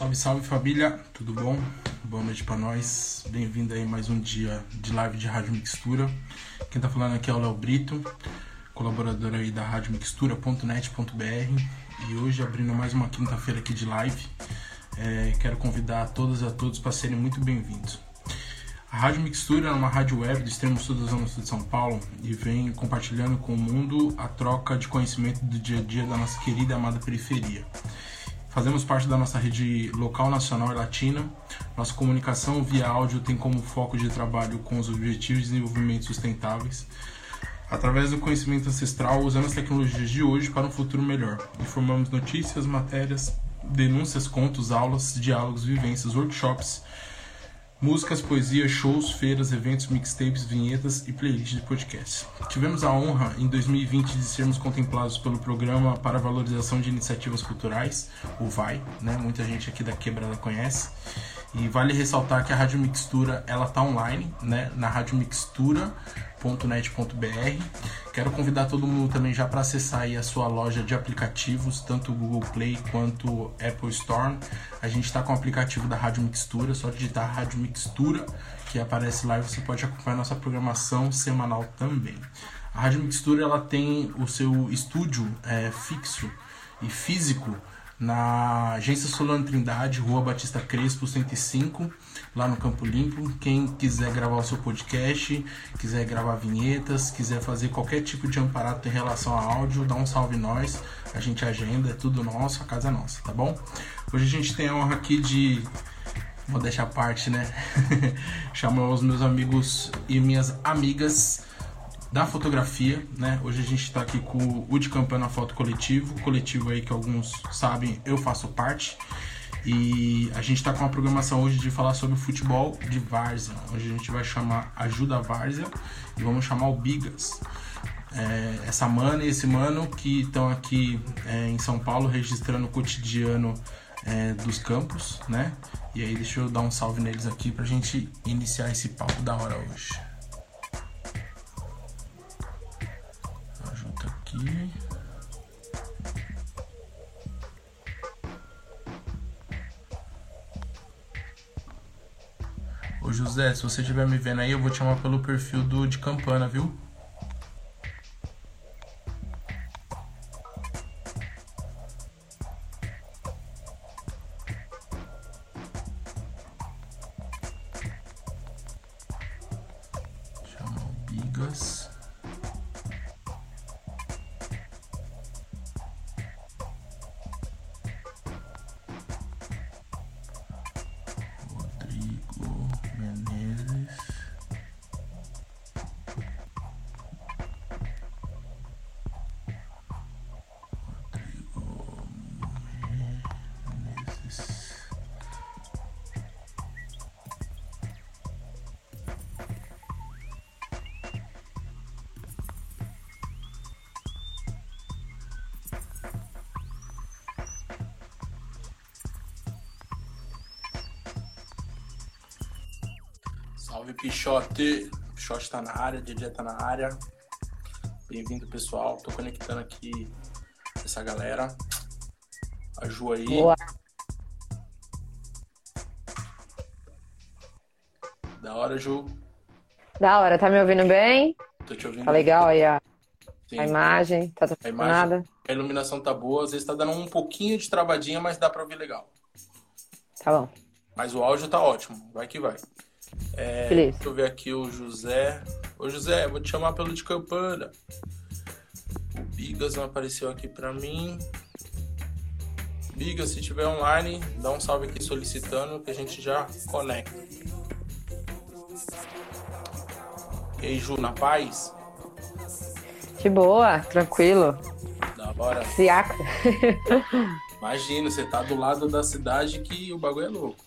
Salve, salve família, tudo bom? Boa noite para nós. Bem-vindo aí mais um dia de live de Rádio Mixtura. Quem tá falando aqui é o Léo Brito, colaborador aí da Rádio Mixtura.net.br e hoje abrindo mais uma quinta-feira aqui de live. É, quero convidar todas e a todos para serem muito bem-vindos. A Rádio Mixtura é uma rádio web do extremo sul da Zona Sul de São Paulo e vem compartilhando com o mundo a troca de conhecimento do dia a dia da nossa querida amada periferia. Fazemos parte da nossa rede local, nacional e latina. Nossa comunicação via áudio tem como foco de trabalho com os objetivos de desenvolvimento sustentáveis, através do conhecimento ancestral, usando as tecnologias de hoje para um futuro melhor. Informamos notícias, matérias, denúncias, contos, aulas, diálogos, vivências, workshops, músicas, poesia, shows, feiras, eventos, mixtapes, vinhetas e playlists de podcasts. Tivemos a honra em 2020 de sermos contemplados pelo Programa para Valorização de Iniciativas Culturais, o VAI, né? Muita gente aqui da Quebrada conhece. E vale ressaltar que a Rádio Mixtura ela tá online, né, na radiomixtura.net.br. Quero convidar todo mundo também já para acessar aí a sua loja de aplicativos, tanto Google Play quanto Apple Store. A gente está com o aplicativo da Rádio Mixtura, só digitar Rádio Mixtura que aparece lá e você pode acompanhar nossa programação semanal também. A Rádio Mixtura ela tem o seu estúdio é, fixo e físico na Agência Solano Trindade, Rua Batista Crespo, 105, lá no Campo Limpo. Quem quiser gravar o seu podcast, quiser gravar vinhetas, quiser fazer qualquer tipo de amparato em relação a áudio, dá um salve nós. A gente agenda, é tudo nosso, a casa é nossa, tá bom? Hoje a gente tem a honra aqui de vou deixar a parte, né? Chamar os meus amigos e minhas amigas da fotografia, né? Hoje a gente está aqui com o de Campana Foto Coletivo, coletivo aí que alguns sabem, eu faço parte. E a gente está com uma programação hoje de falar sobre futebol de várzea. Hoje a gente vai chamar Ajuda Várzea e vamos chamar o Bigas. É, essa mana e esse mano que estão aqui é, em São Paulo registrando o cotidiano é, dos campos, né? E aí deixa eu dar um salve neles aqui pra gente iniciar esse papo da hora hoje. Aqui. Ô José, se você estiver me vendo aí, eu vou te chamar pelo perfil do de Campana, viu? Salve Pichote, Pichote tá na área, DJ tá na área. Bem-vindo pessoal, tô conectando aqui essa galera. A Ju aí. Boa. Da hora, Ju. Da hora, tá me ouvindo bem? Tô te ouvindo. Tá legal aí a, a imagem, tá a imagem, A iluminação tá boa, às vezes tá dando um pouquinho de travadinha, mas dá pra ouvir legal. Tá bom. Mas o áudio tá ótimo, vai que vai. É, deixa eu ver aqui o José. Ô José, vou te chamar pelo de campana. O Bigas não apareceu aqui pra mim. Bigas, se tiver online, dá um salve aqui solicitando que a gente já conecta. E aí, Ju, na paz? De boa, tranquilo. Da hora. Siaca. Imagina, você tá do lado da cidade que o bagulho é louco.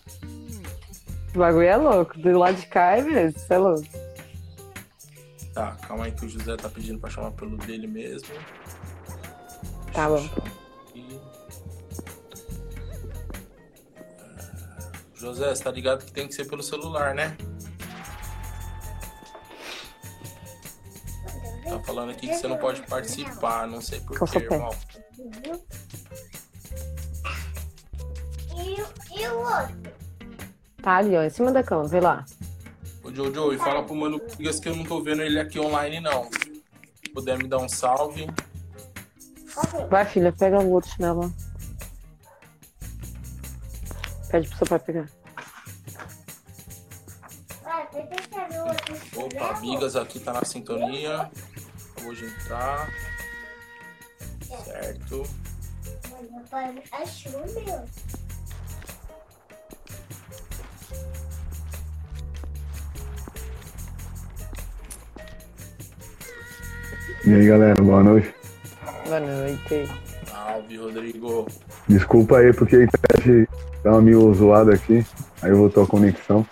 O bagulho é louco. Do lado de cá é mesmo, isso é louco. Tá, calma aí que o José tá pedindo pra chamar pelo dele mesmo. Tá bom. José, você tá ligado que tem que ser pelo celular, né? Tá falando aqui que você não pode participar, não sei porquê, irmão. E o outro? Tá ali, ó, em cima da cama, vê lá. Ô Jojo, e fala pro Mano Bigas que eu não tô vendo ele aqui online, não. Se puder me dar um salve. Vai, filha, pega o outro chinelo. lá. Pede pro seu pai pegar. Opa, Bigas aqui tá na sintonia. Acabou de entrar. Certo. Meu pai achou meu. E aí, galera, boa noite. Boa noite. Salve, Rodrigo. Desculpa aí porque a internet tá meio zoada aqui. Aí voltou a conexão.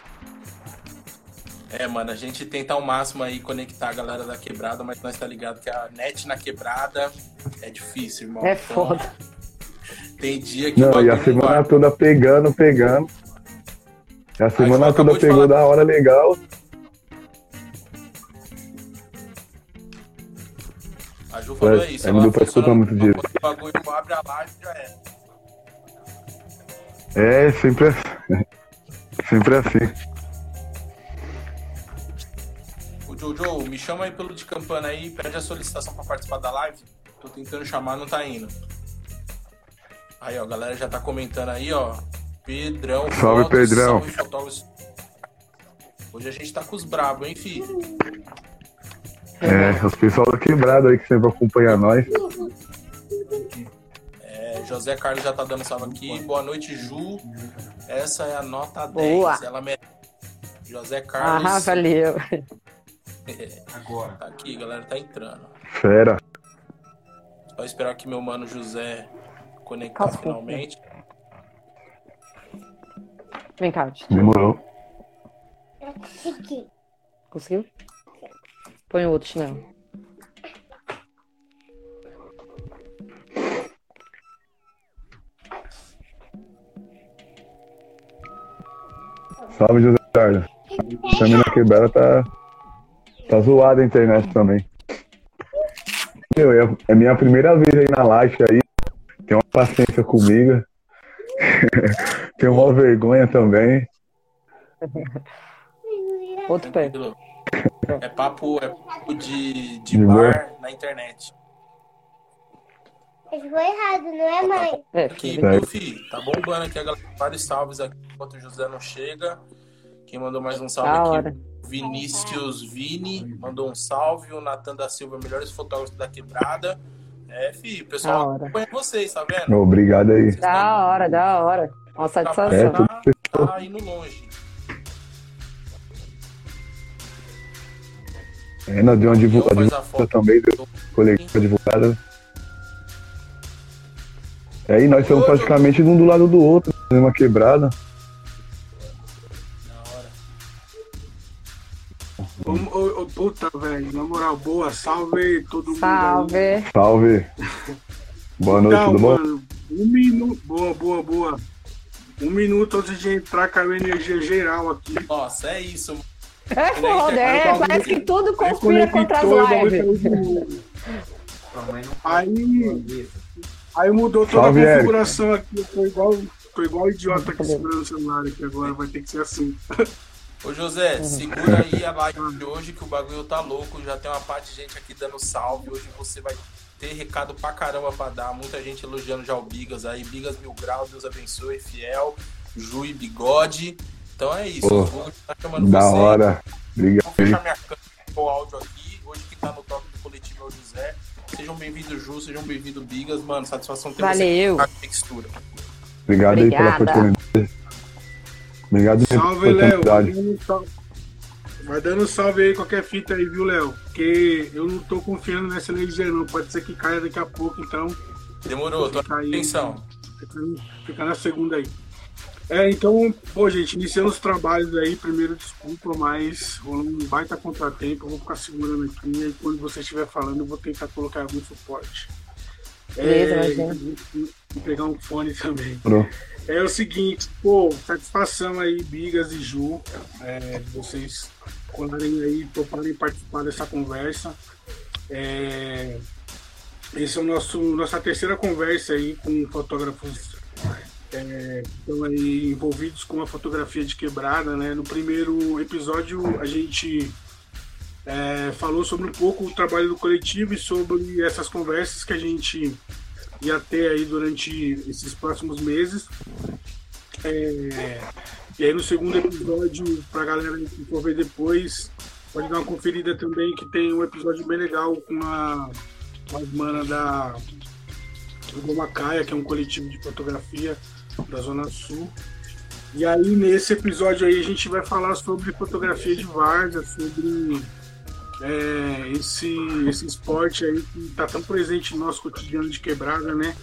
É, mano, a gente tenta ao máximo aí conectar a galera da quebrada, mas nós tá ligado que a net na quebrada é difícil, irmão. É Então, foda. Tem dia que Não, e a semana toda pegando, pegando. E a semana toda pegou falar. da hora legal. Ju falou É, isso. é, não deu pra escutar muito. Quando o bagulho abre a live, já é. É, sempre assim. Sempre assim. O Jojo, me chama aí pelo de campana aí, pede a solicitação pra participar da live. Tô tentando chamar, não tá indo. Aí, ó, a galera já tá comentando aí, ó. Pedrão, Salve, Pedrão. salve. Hoje a gente tá com os brabos, hein, fi? É, os pessoal da quebrada aí que sempre acompanha nós. É, José Carlos já tá dando salve aqui. Boa noite, Ju. Essa é a nota 10. Boa. Ela merece. José Carlos. Ah, valeu. Agora. Tá aqui, galera, tá entrando. Fera. Só esperar que meu mano José conectar Calça, finalmente. Vem cá. Demorou. Conseguiu? Põe outro chinelo. Salve, José Carlos. Também na quebrada tá. Tá zoada a internet também. Meu, é, é minha primeira vez aí na live aí. Tem uma paciência comigo. Tem uma vergonha também. Outro pé. É papo, é papo de, de De bar na internet. Ficou errado, não é, mãe? É, Aqui, filho. meu filho, tá bombando aqui a galera. Vários salves aqui enquanto o José não chega. Quem mandou mais um salve Da aqui? hora. Vinícius Vini mandou um salve. O Natan da Silva, melhores fotógrafos da quebrada. É, filho, o pessoal acompanha vocês, tá vendo? Obrigado aí. Da hora, da hora. Uma É, satisfação. tudo Tá indo longe. Nós deu uma divulgada a foto. também, deu coletiva divulgada. É, e nós estamos praticamente um do lado do outro, uma quebrada. Da hora. Ô, ô, ô, puta, velho, na moral, boa, salve todo mundo. aí. Salve. Salve. Boa noite, Então, tudo bom? mano, um minuto, boa, boa, boa. Um minuto antes de entrar caiu energia geral aqui. Nossa, é isso. mano. É foda, é. Parece que tudo conspira contra as lives. Aí, aí mudou toda Salve, a configuração aqui. Eu tô igual, tô igual idiota aqui segurando o celular aqui agora, vai ter que ser assim. Ô José, segura aí a live de hoje que o bagulho tá louco. Já tem uma parte de gente aqui dando salve. Hoje você vai ter recado pra caramba pra dar. Muita gente elogiando já o Bigas aí. Bigas Mil Grau, Deus abençoe, fiel. Ju e Bigode. Então é isso. Pô, o Google tá chamando Da você. hora. Obrigado Vou fechar minha câmera com o áudio aqui. Hoje quem tá no toque do coletivo é o José. Sejam bem-vindos, Ju. Sejam bem-vindos, Bigas. Mano, satisfação ter Valeu. você aqui na textura. Obrigado aí pela Obrigada. oportunidade. Obrigado Salve, Léo. Vai dando salve- aí, qualquer fita aí, viu, Léo? Porque eu não tô confiando nessa energia, não. Pode ser que caia daqui a pouco, então Demorou, tô atenção. fica, fica na segunda aí. É, então, pô, gente, iniciando os trabalhos aí, primeiro desculpa, mas rolou um baita contratempo, eu vou ficar segurando aqui e aí quando você estiver falando eu vou tentar colocar algum suporte. Beleza, é, e- e pegar um fone também. Pro. É o seguinte, pô, satisfação aí, Bigas e Ju, é, vocês colarem aí, toparem participar dessa conversa. É, esse é o nosso nossa terceira conversa aí com fotógrafos é, estão aí envolvidos com a fotografia de quebrada, né? No primeiro episódio a gente é, falou sobre um pouco o trabalho do coletivo e sobre essas conversas que a gente ia ter aí durante esses próximos meses. É, e aí no segundo episódio, pra galera que for ver depois, pode dar uma conferida também, que tem um episódio bem legal com a, com as manas da que é um coletivo de fotografia da Zona Sul. E aí nesse episódio aí a gente vai falar sobre fotografia de várzea, sobre é, esse, esse esporte aí que está tão presente no nosso cotidiano de quebrada, né?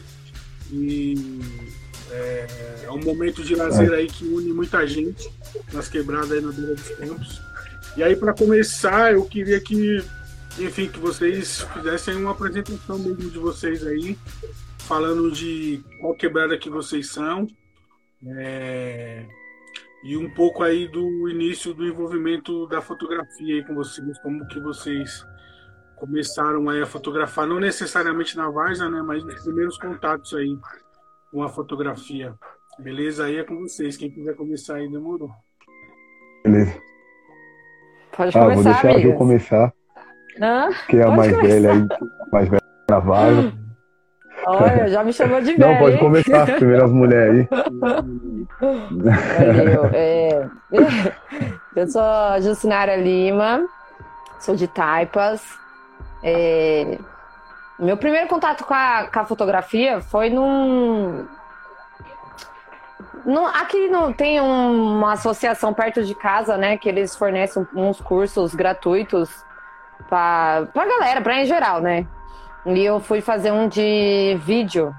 E é, é um momento de lazer aí que une muita gente nas quebradas aí na beira dos campos. E aí, para começar, eu queria que, enfim, que vocês fizessem uma apresentação mesmo de vocês aí, falando de qual quebrada que vocês são. É, e um pouco aí do início do envolvimento da fotografia aí com vocês, como que vocês começaram aí a fotografar, não necessariamente na Varsa, né, mas os primeiros contatos aí com a fotografia. Beleza? Aí é com vocês. Quem quiser começar aí, demorou. Beleza. Pode Ah, vou começar, deixar amigas. começar, Hã? que é a mais começar. velha aí, mais velha na vaga. Olha, já me chamou de Não, velho, pode hein? começar, as primeiras mulheres aí. É, eu sou a Jucinara Lima, sou de Taipas. É, meu primeiro contato com a, com a fotografia foi num. num- aqui no, tem um- uma associação perto de casa, né? Que eles fornecem uns cursos gratuitos pra, pra galera, pra em geral, né? E eu fui fazer um de vídeo.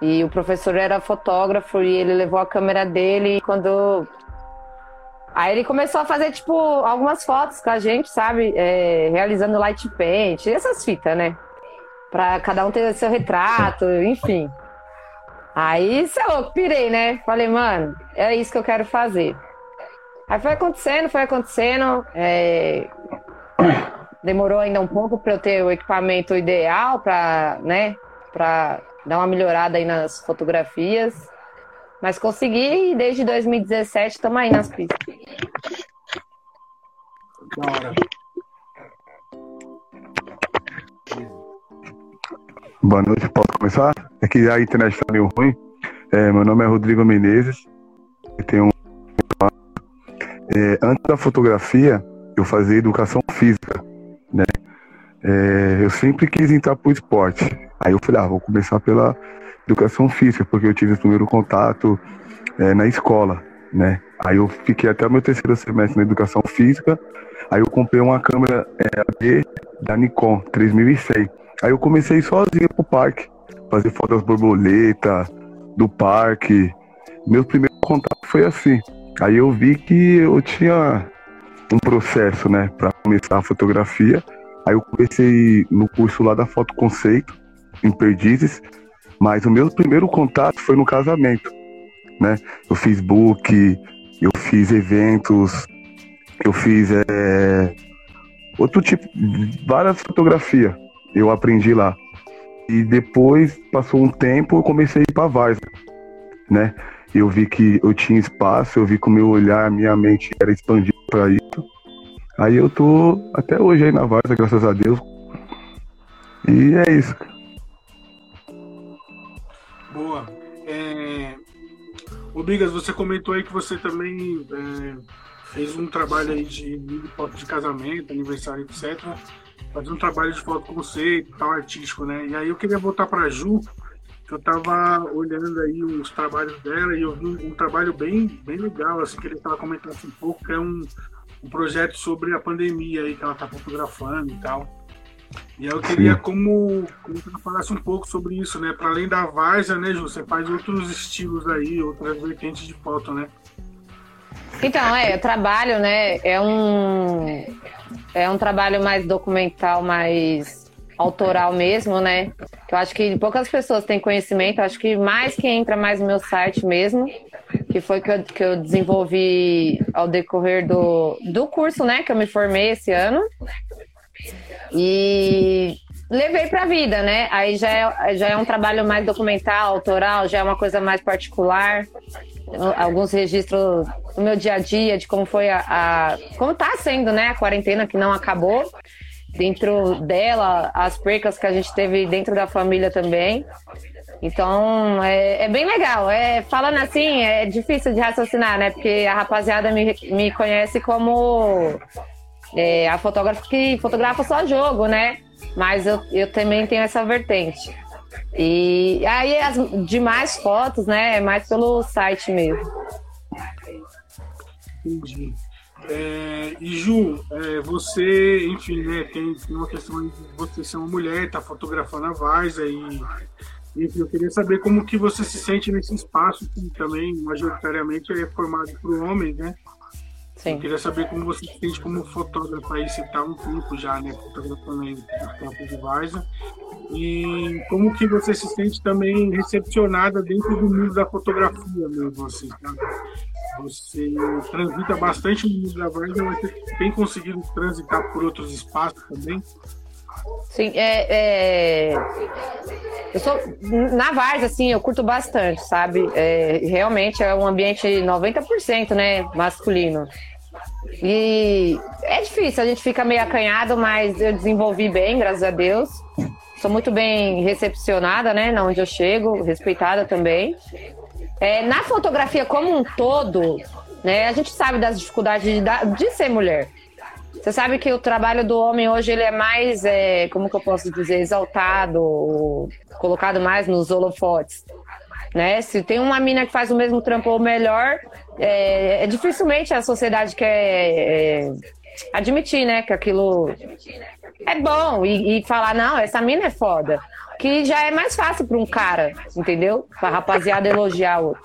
E o professor era fotógrafo e ele levou a câmera dele e quando. Aí ele começou a fazer, tipo, algumas fotos com a gente, sabe? É, realizando light paint, essas fitas, né? Pra cada um ter seu retrato, enfim. Aí, sei lá, eu pirei, né? Falei, mano, é isso que eu quero fazer. Aí foi acontecendo, foi acontecendo. é, Demorou ainda um pouco para eu ter o equipamento ideal para, né, para dar uma melhorada aí nas fotografias. Mas consegui e desde 2017 estamos aí nas pistas. Da hora. Boa noite, posso começar? É que a internet está meio ruim. É, meu nome é Rodrigo Menezes. Eu tenho um... É, antes da fotografia, eu fazia educação física? É, eu sempre quis entrar pro esporte. Aí eu falei, ah, vou começar pela educação física, porque eu tive o primeiro contato é, na escola, né? Aí eu fiquei até o meu terceiro semestre na educação física. Aí eu comprei uma câmera é, AD da Nikon 3100. Aí eu comecei sozinho pro parque, fazer fotos das borboletas, do parque. Meu primeiro contato foi assim. Aí eu vi que eu tinha um processo, né, para começar a fotografia. Aí eu comecei no curso lá da Foto Conceito, em Perdizes. Mas o meu primeiro contato foi no casamento, né? Eu fiz book, eu fiz eventos, eu fiz é, outro tipo, várias fotografias eu aprendi lá. E depois, passou um tempo, eu comecei a ir pra Varsa, né? Eu vi que eu tinha espaço, eu vi que o meu olhar, minha mente era expandido para isso. Aí eu tô até hoje aí na Varsa, graças a Deus. E é isso. Boa. É... Bigas, você comentou aí que você também é, fez um trabalho aí de, de foto de casamento, aniversário, etc. Fazendo um trabalho de foto conceito, tal, artístico, né? E aí eu queria voltar para Ju, que eu tava olhando aí os trabalhos dela e eu vi um, um trabalho bem, bem legal, assim, que ele tava comentando assim, um pouco, que é um, um projeto sobre a pandemia aí que ela tá fotografando e tal. E aí eu queria Sim. como, como que ela falasse um pouco sobre isso, né? Para além da várzea, né, Ju? Você faz outros estilos aí, outras vertentes de foto, né? Então, é, o trabalho, né, é um é um trabalho mais documental, mais autoral mesmo, né? Que eu acho que poucas pessoas têm conhecimento, eu acho que mais que entra mais no meu site mesmo, que foi que eu, que eu desenvolvi ao decorrer do, do curso, né, que eu me formei esse ano. E levei pra vida, né? Aí já é, já é um trabalho mais documental, autoral, já é uma coisa mais particular. Alguns registros do meu dia a dia, de como foi a. a como tá sendo, né? A quarentena que não acabou. Dentro dela, as percas que a gente teve dentro da família também. Então, é, é, bem legal. É, falando assim, é difícil de raciocinar, né? Porque a rapaziada me, me conhece como é, a fotógrafa que fotografa só jogo, né? Mas eu, eu também tenho essa vertente. E aí as demais fotos, né? É mais pelo site mesmo. Entendi. É, e Ju, é, você, enfim, né, tem uma questão de você ser uma mulher, tá fotografando a Varsa e enfim, eu queria saber como que você se sente nesse espaço que também majoritariamente é formado por homens, né? Sim. Eu queria saber como você se sente como fotógrafo aí, você está um tempo já, né, fotografando aí o campo de Varsa. E como que você se sente também recepcionada dentro do mundo da fotografia mesmo, assim, tá? Você transita bastante no mundo da Varsa, mas você tem conseguido transitar por outros espaços também? Sim, é, é, Eu sou. Na Varsa, assim, eu curto bastante, sabe? É, realmente é um ambiente 90%, né? Masculino. E é difícil, a gente fica meio acanhado, mas eu desenvolvi bem, graças a Deus. Sou muito bem recepcionada, né? Na onde eu chego, respeitada também. É, na fotografia como um todo, né? A gente sabe das dificuldades de, de ser mulher. Você sabe que o trabalho do homem hoje ele é mais, é, como que eu posso dizer, exaltado, colocado mais nos holofotes. Né? Se tem uma mina que faz o mesmo trampo ou melhor, é, é dificilmente a sociedade quer é, admitir, né, que aquilo é bom e, e, falar não, essa mina é foda, que já é mais fácil para um cara, entendeu? Para rapaziada elogiar o outro.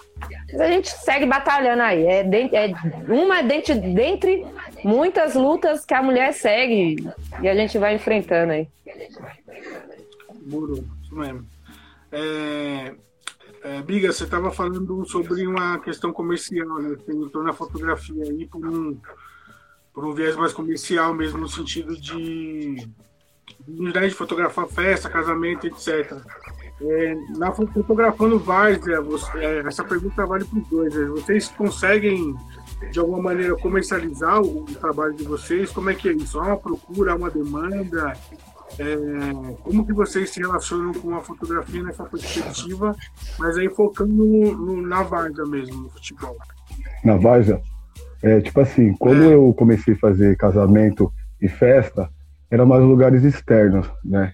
Mas a gente segue batalhando aí. É, de, é uma dentre, dentre muitas lutas que a mulher segue e a gente vai enfrentando aí. Muro, isso mesmo. É, é, Biga, você estava falando sobre uma questão comercial, né? Você entrou na fotografia aí por um, por um viés mais comercial mesmo, no sentido de, de fotografar festa, casamento, etc. É, na fotografando várzea, é, essa pergunta vale para os dois. Né? Vocês conseguem de alguma maneira comercializar o, trabalho de vocês? Como é que é isso? Há uma procura, há uma demanda? É, como que vocês se relacionam com a fotografia nessa perspectiva, mas aí focando no, no, na Varsa mesmo, no futebol? Na Varsa? É, tipo assim, quando é. eu comecei a fazer casamento e festa, eram mais lugares externos, né?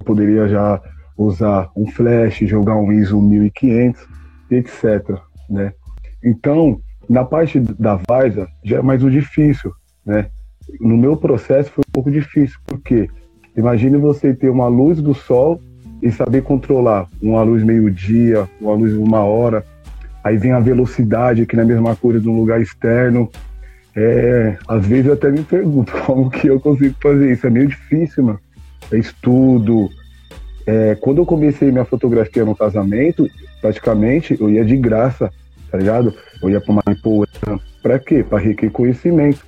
Eu poderia já usar um flash, jogar um ISO 1500, etc, né? Então, na parte da Varsa, já é mais o difícil, né? No meu processo foi um pouco difícil, porque imagine você ter uma luz do sol e saber controlar uma luz meio-dia, uma luz uma hora, aí vem a velocidade, que não é mesma coisa de um lugar externo. É, às vezes eu até me pergunto como que eu consigo fazer isso. É meio difícil, mano. É estudo. É, quando eu comecei minha fotografia no casamento, praticamente eu ia de graça tá ligado? Eu ia pra Mariposa. Pra quê? Pra requerer conhecimento.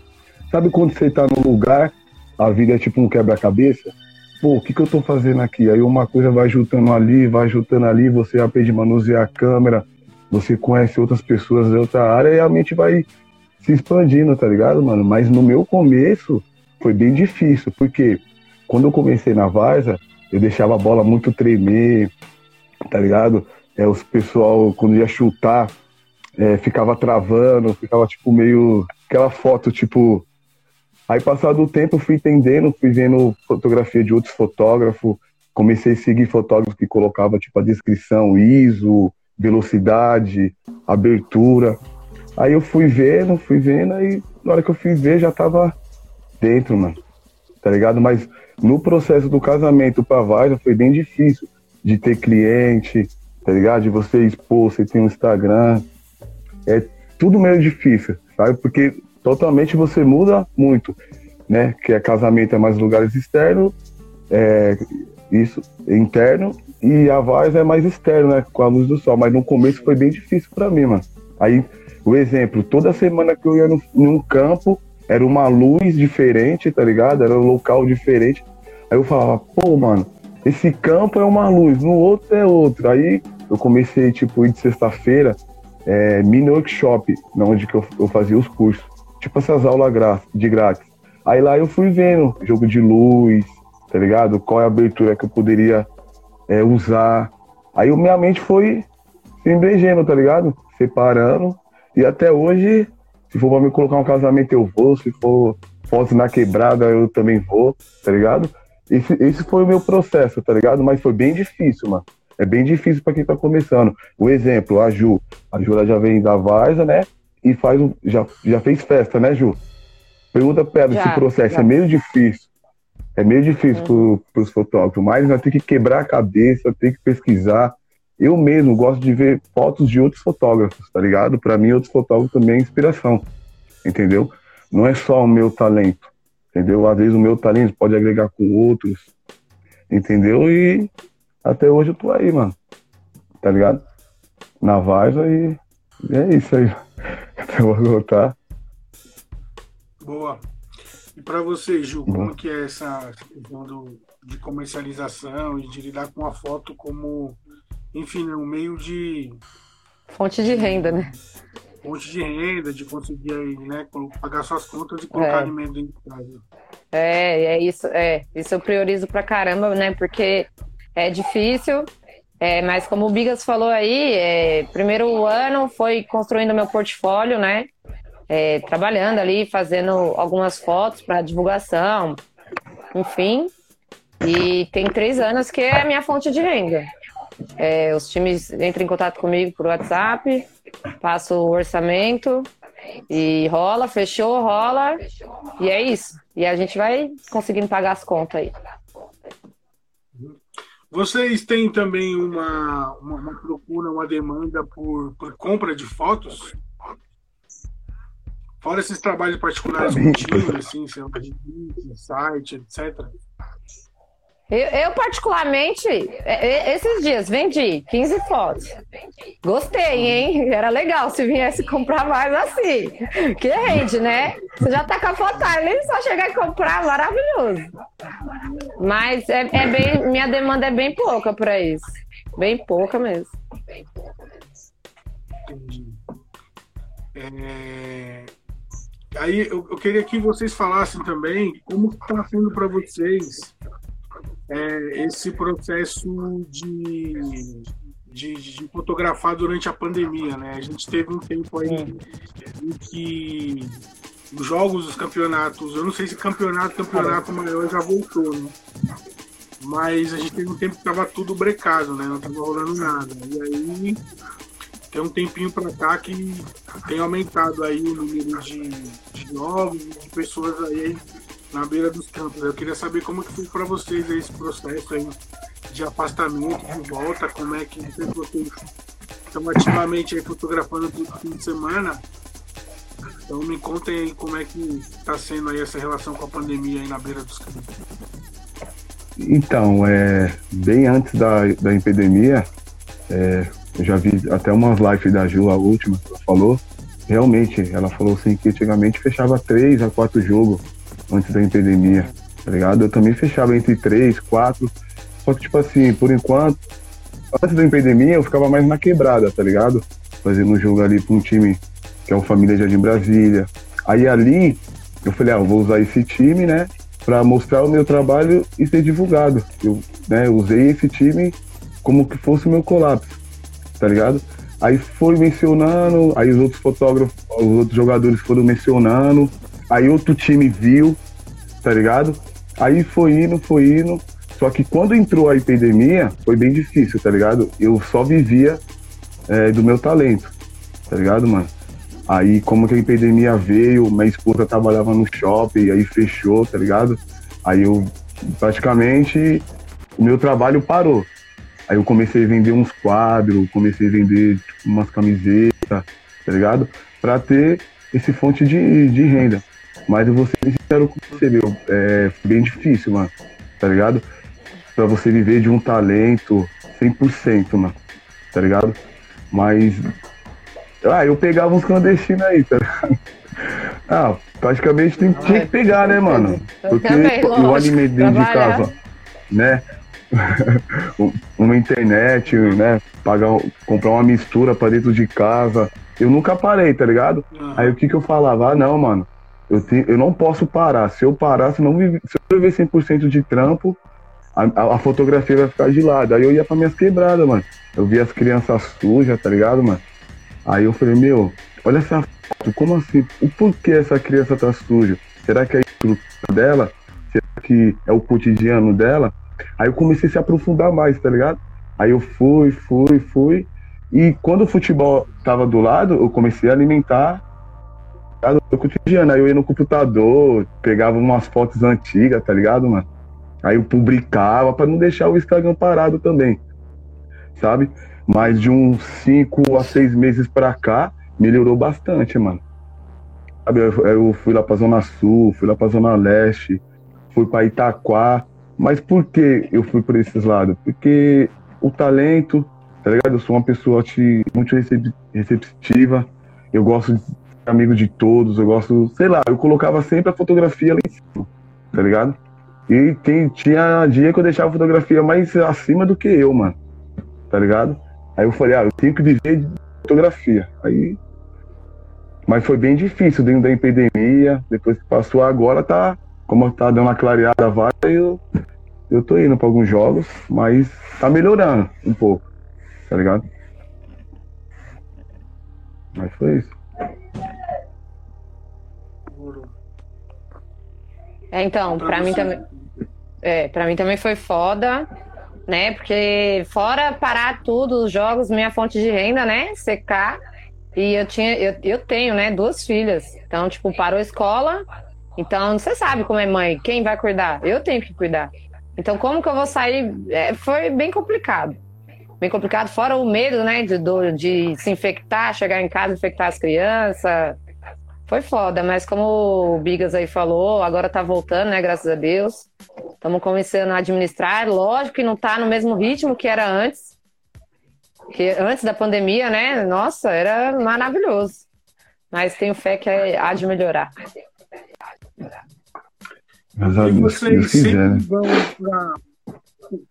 Sabe quando você tá num lugar, a vida é tipo um quebra-cabeça? Pô, o que que eu tô fazendo aqui? Aí uma coisa vai juntando ali, vai juntando ali, você aprende a manusear a câmera, você conhece outras pessoas de outra área e a mente vai se expandindo, tá ligado, mano? Mas no meu começo foi bem difícil, porque quando eu comecei na Varsa, eu deixava a bola muito tremer, tá ligado? É, os pessoal, quando ia chutar, é, ficava travando, ficava tipo meio. aquela foto, tipo. Aí, passado o tempo, fui entendendo, fui vendo fotografia de outros fotógrafos, comecei a seguir fotógrafos que colocava tipo a descrição, ISO, velocidade, abertura. Aí eu fui vendo, fui vendo, aí na hora que eu fui ver já tava dentro, mano. Tá ligado? Mas no processo do casamento pra Varsa foi bem difícil de ter cliente, tá ligado? De você expor, você tem um Instagram, é tudo meio difícil, sabe? Porque totalmente você muda muito, né? Que é casamento é mais lugares externos, é, isso, interno, e a voz é mais externo, né? Com a luz do sol. Mas no começo foi bem difícil para mim, mano. Aí, o exemplo, toda semana que eu ia no, num campo, era uma luz diferente, tá ligado? Era um local diferente. Aí eu falava, pô, mano, esse campo é uma luz, no outro é outro. Aí eu comecei, tipo, ir de sexta-feira, é, mini workshop, onde que eu, eu fazia os cursos. Tipo essas aulas de grátis. Aí lá eu fui vendo jogo de luz, tá ligado? Qual é a abertura que eu poderia é, usar. Aí minha mente foi se embregendo, tá ligado? Separando. E até hoje, se for pra me colocar um casamento, eu vou. Se for foto na quebrada, eu também vou, tá ligado? Esse, esse foi o meu processo, tá ligado? Mas foi bem difícil, mano. É bem difícil para quem tá começando. O exemplo, a Ju. A Ju ela já vem da Varsa, né? E faz um, já, já fez festa, né, Ju? Pergunta pra ela, esse processo já. é meio difícil. É meio difícil uhum. para os fotógrafos, mas nós temos que quebrar a cabeça, tem que pesquisar. Eu mesmo gosto de ver fotos de outros fotógrafos, tá ligado? Para mim, outros fotógrafos também é inspiração, entendeu? Não é só o meu talento, entendeu? Às vezes o meu talento pode agregar com outros, entendeu? E até hoje eu tô aí, mano, tá ligado? Na Varsa e, e é isso aí. Até eu vou voltar. Boa. E para você, Ju, como que é essa questão do, de comercialização e de lidar com a foto como, enfim, um meio de... Fonte de renda, né? Fonte de renda, de conseguir aí, né, pagar suas contas e colocar é. alimento dentro de casa. É, é isso, é. Isso eu priorizo pra caramba, né? Porque é difícil, é, mas como o Bigas falou aí, é, primeiro ano foi construindo meu portfólio, né? é, trabalhando ali, fazendo algumas fotos para divulgação, enfim. E tem três anos que é a minha fonte de renda. É, os times entram em contato comigo por WhatsApp, passo o orçamento e rola, fechou, rola, e é isso. E a gente vai conseguindo pagar as contas aí. Vocês têm também uma, uma, uma procura, uma demanda por, por compra de fotos? Fora esses trabalhos particulares contínuos, assim, site, etc. Eu, eu, particularmente, é, é, esses dias vendi 15 fotos. Gostei, hein? Era legal se viesse comprar mais assim. Que rende, né? Você já tá com a foto ali, só chegar e comprar, maravilhoso. Mas é, é bem, minha demanda é bem pouca para isso. Bem pouca mesmo. É... Aí eu, eu, queria que vocês falassem também como está sendo para vocês é, esse processo de, de, de, fotografar durante a pandemia, né? A gente teve um tempo aí em que os jogos, os campeonatos, eu não sei se campeonato, campeonato maior já voltou, né? Mas a gente teve um tempo que tava tudo brecado, né? Não tava rolando nada. E aí tem um tempinho para cá que tem aumentado aí o número de, de jogos, de pessoas aí na beira dos campos. Eu queria saber como que foi para vocês esse processo aí de afastamento, de volta, como é que vocês estão ativamente aí fotografando todo fim de semana. Então me contem aí como é que está sendo aí essa relação com a pandemia aí na beira dos campos. Então, é, bem antes da, da epidemia, é, eu já vi até umas lives da Ju, a última, que ela falou. Realmente, ela falou assim que antigamente fechava três a quatro jogos antes da epidemia, tá ligado? Eu também fechava entre três, quatro. Só que, tipo assim, por enquanto, antes da epidemia eu ficava mais na quebrada, tá ligado? Fazendo um jogo ali pra um time que é o Família Jardim Brasília. Aí ali, eu falei, ah, eu vou usar esse time, né? Pra mostrar o meu trabalho e ser divulgado. Eu né, usei esse time como que fosse o meu colapso tá ligado? Aí foi mencionando, aí os outros fotógrafos, os outros jogadores foram mencionando, aí outro time viu, tá ligado? Aí foi indo, foi indo. Só que quando entrou a epidemia, foi bem difícil, tá ligado? Eu só vivia é, do meu talento, tá ligado, mano? Aí, como que a epidemia veio, minha esposa trabalhava no shopping, aí fechou, tá ligado? Aí eu, praticamente, o meu trabalho parou, Aí eu comecei a vender uns quadros, comecei a vender tipo, umas camisetas, tá ligado? Pra ter esse fonte de, de renda. Mas eu vou ser sincero com você, meu. É bem difícil, mano. Tá ligado? Pra você viver de um talento 100%, mano. Tá ligado? Mas. Ah, eu pegava uns clandestinos aí, tá ligado? Ah, praticamente tem, tinha que pegar, né, mano? Porque o alimento dentro de casa, né? uma internet, né? Pagar, comprar uma mistura pra dentro de casa. Eu nunca parei, tá ligado? Aham. Aí o que que eu falava? Ah, não, mano. Eu, te, eu não posso parar. Se eu parar, se, não vive, se eu viver 100% de trampo, a, a, fotografia vai ficar de lado. Aí eu ia pra minhas quebradas, mano. Eu via as crianças sujas, tá ligado, mano? Aí eu falei, meu, olha essa foto, como assim? O porquê essa criança tá suja? Será que é a estrutura dela? Será que é o cotidiano dela? Aí eu comecei a se aprofundar mais, tá ligado? Aí eu fui, fui, fui. E quando o futebol tava do lado, eu comecei a alimentar ligado? o cotidiano. Aí eu ia no computador, pegava umas fotos antigas, tá ligado, mano? Aí eu publicava pra não deixar o Instagram parado também, sabe? Mas de uns 5 a 6 meses pra cá, melhorou bastante, mano. Sabe, eu, eu fui lá pra Zona Sul, fui lá pra Zona Leste, fui pra Itaquá. Mas por que eu fui pra esses lados? Porque o talento, tá ligado? Eu sou uma pessoa muito recep- receptiva, eu gosto de amigo de todos, eu gosto, sei lá, eu colocava sempre a fotografia lá em cima, tá ligado? E tem, tinha dia que eu deixava a fotografia mais acima do que eu, mano, tá ligado? Aí eu falei, ah, eu tenho que viver de fotografia. Aí. Mas foi bem difícil dentro da epidemia. Depois que passou agora, tá. Como tá dando uma clareada vai, eu, eu tô indo pra alguns jogos, mas tá melhorando um pouco, tá ligado? Mas foi isso. É, então, pra mim também. É, pra mim também foi foda, né? Porque fora parar tudo, os jogos, minha fonte de renda, né? Secar. E eu tinha, eu, eu tenho, né, duas filhas. Então, tipo, parou a escola. Então, você sabe como é mãe, quem vai cuidar? Eu tenho que cuidar. Então, como que eu vou sair? É, foi bem complicado. Bem complicado, fora o medo, né, de, do- de se infectar, chegar em casa infectar as crianças. Foi foda, mas como o Bigas aí falou, agora tá voltando, né? Graças a Deus. Estamos começando a administrar. Lógico que não tá no mesmo ritmo que era antes. Que antes da pandemia, né? Nossa, era maravilhoso. Mas tenho fé que é- há de melhorar. Mas a E vocês sempre quiser, né? vão pra,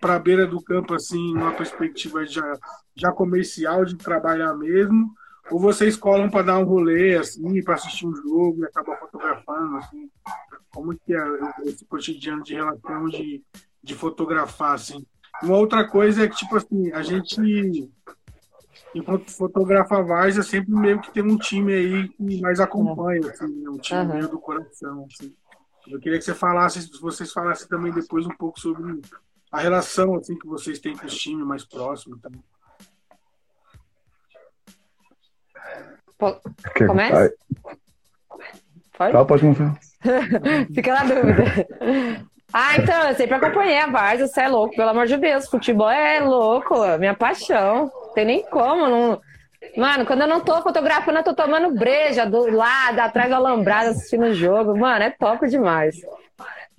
pra beira do campo, assim, numa perspectiva já, já comercial, de trabalhar mesmo? Ou vocês colam para dar um rolê, assim, para assistir um jogo e acabar fotografando, assim? Como que é esse cotidiano de relação de, de fotografar, assim? Uma outra coisa é que, tipo assim, a gente, enquanto fotografa Várzea, sempre meio que tem um time aí que mais acompanha, assim, né? um time Aham. meio do coração, assim. Eu queria que você falasse, se vocês falassem também depois um pouco sobre a relação assim que vocês têm com os times mais próximos. Tá? Pô, Quer- Começa? Pode? Tá, pode começar. Fica na dúvida. Ah, então, eu sempre acompanhei a Várzea, você é louco, pelo amor de Deus. Futebol é louco, minha paixão. Não tem nem como. Não... Mano, quando eu não tô fotografando, eu tô tomando breja do lado, atrás do alambrado, assistindo o jogo. Mano, é top demais.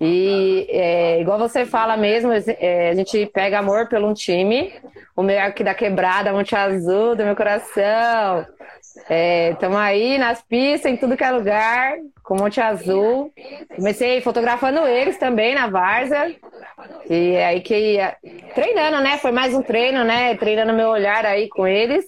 E é, igual você fala mesmo, é, a gente pega amor pelo um time. O meu aqui da quebrada, Monte Azul, do meu coração. Estamos aí nas pistas, em tudo que é lugar, com Monte Azul. Comecei fotografando eles também na Várzea. E aí que. Treinando, né? Foi mais um treino, né? Treinando meu olhar aí com eles.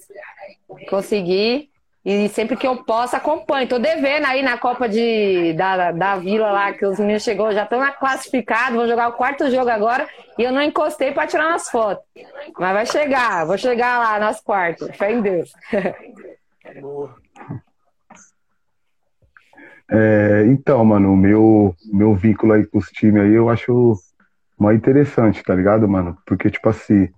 Consegui. E sempre que eu posso, acompanho. Tô devendo aí na Copa de, da, da Vila lá, que os meninos chegou, já estão classificados, vão jogar o quarto jogo agora. E eu não encostei para tirar umas fotos. Mas vai chegar, vou chegar lá nas quartas. Fé em Deus. É, então, mano, o meu, meu vínculo aí com os times aí eu acho mais interessante, tá ligado, mano? Porque, tipo assim,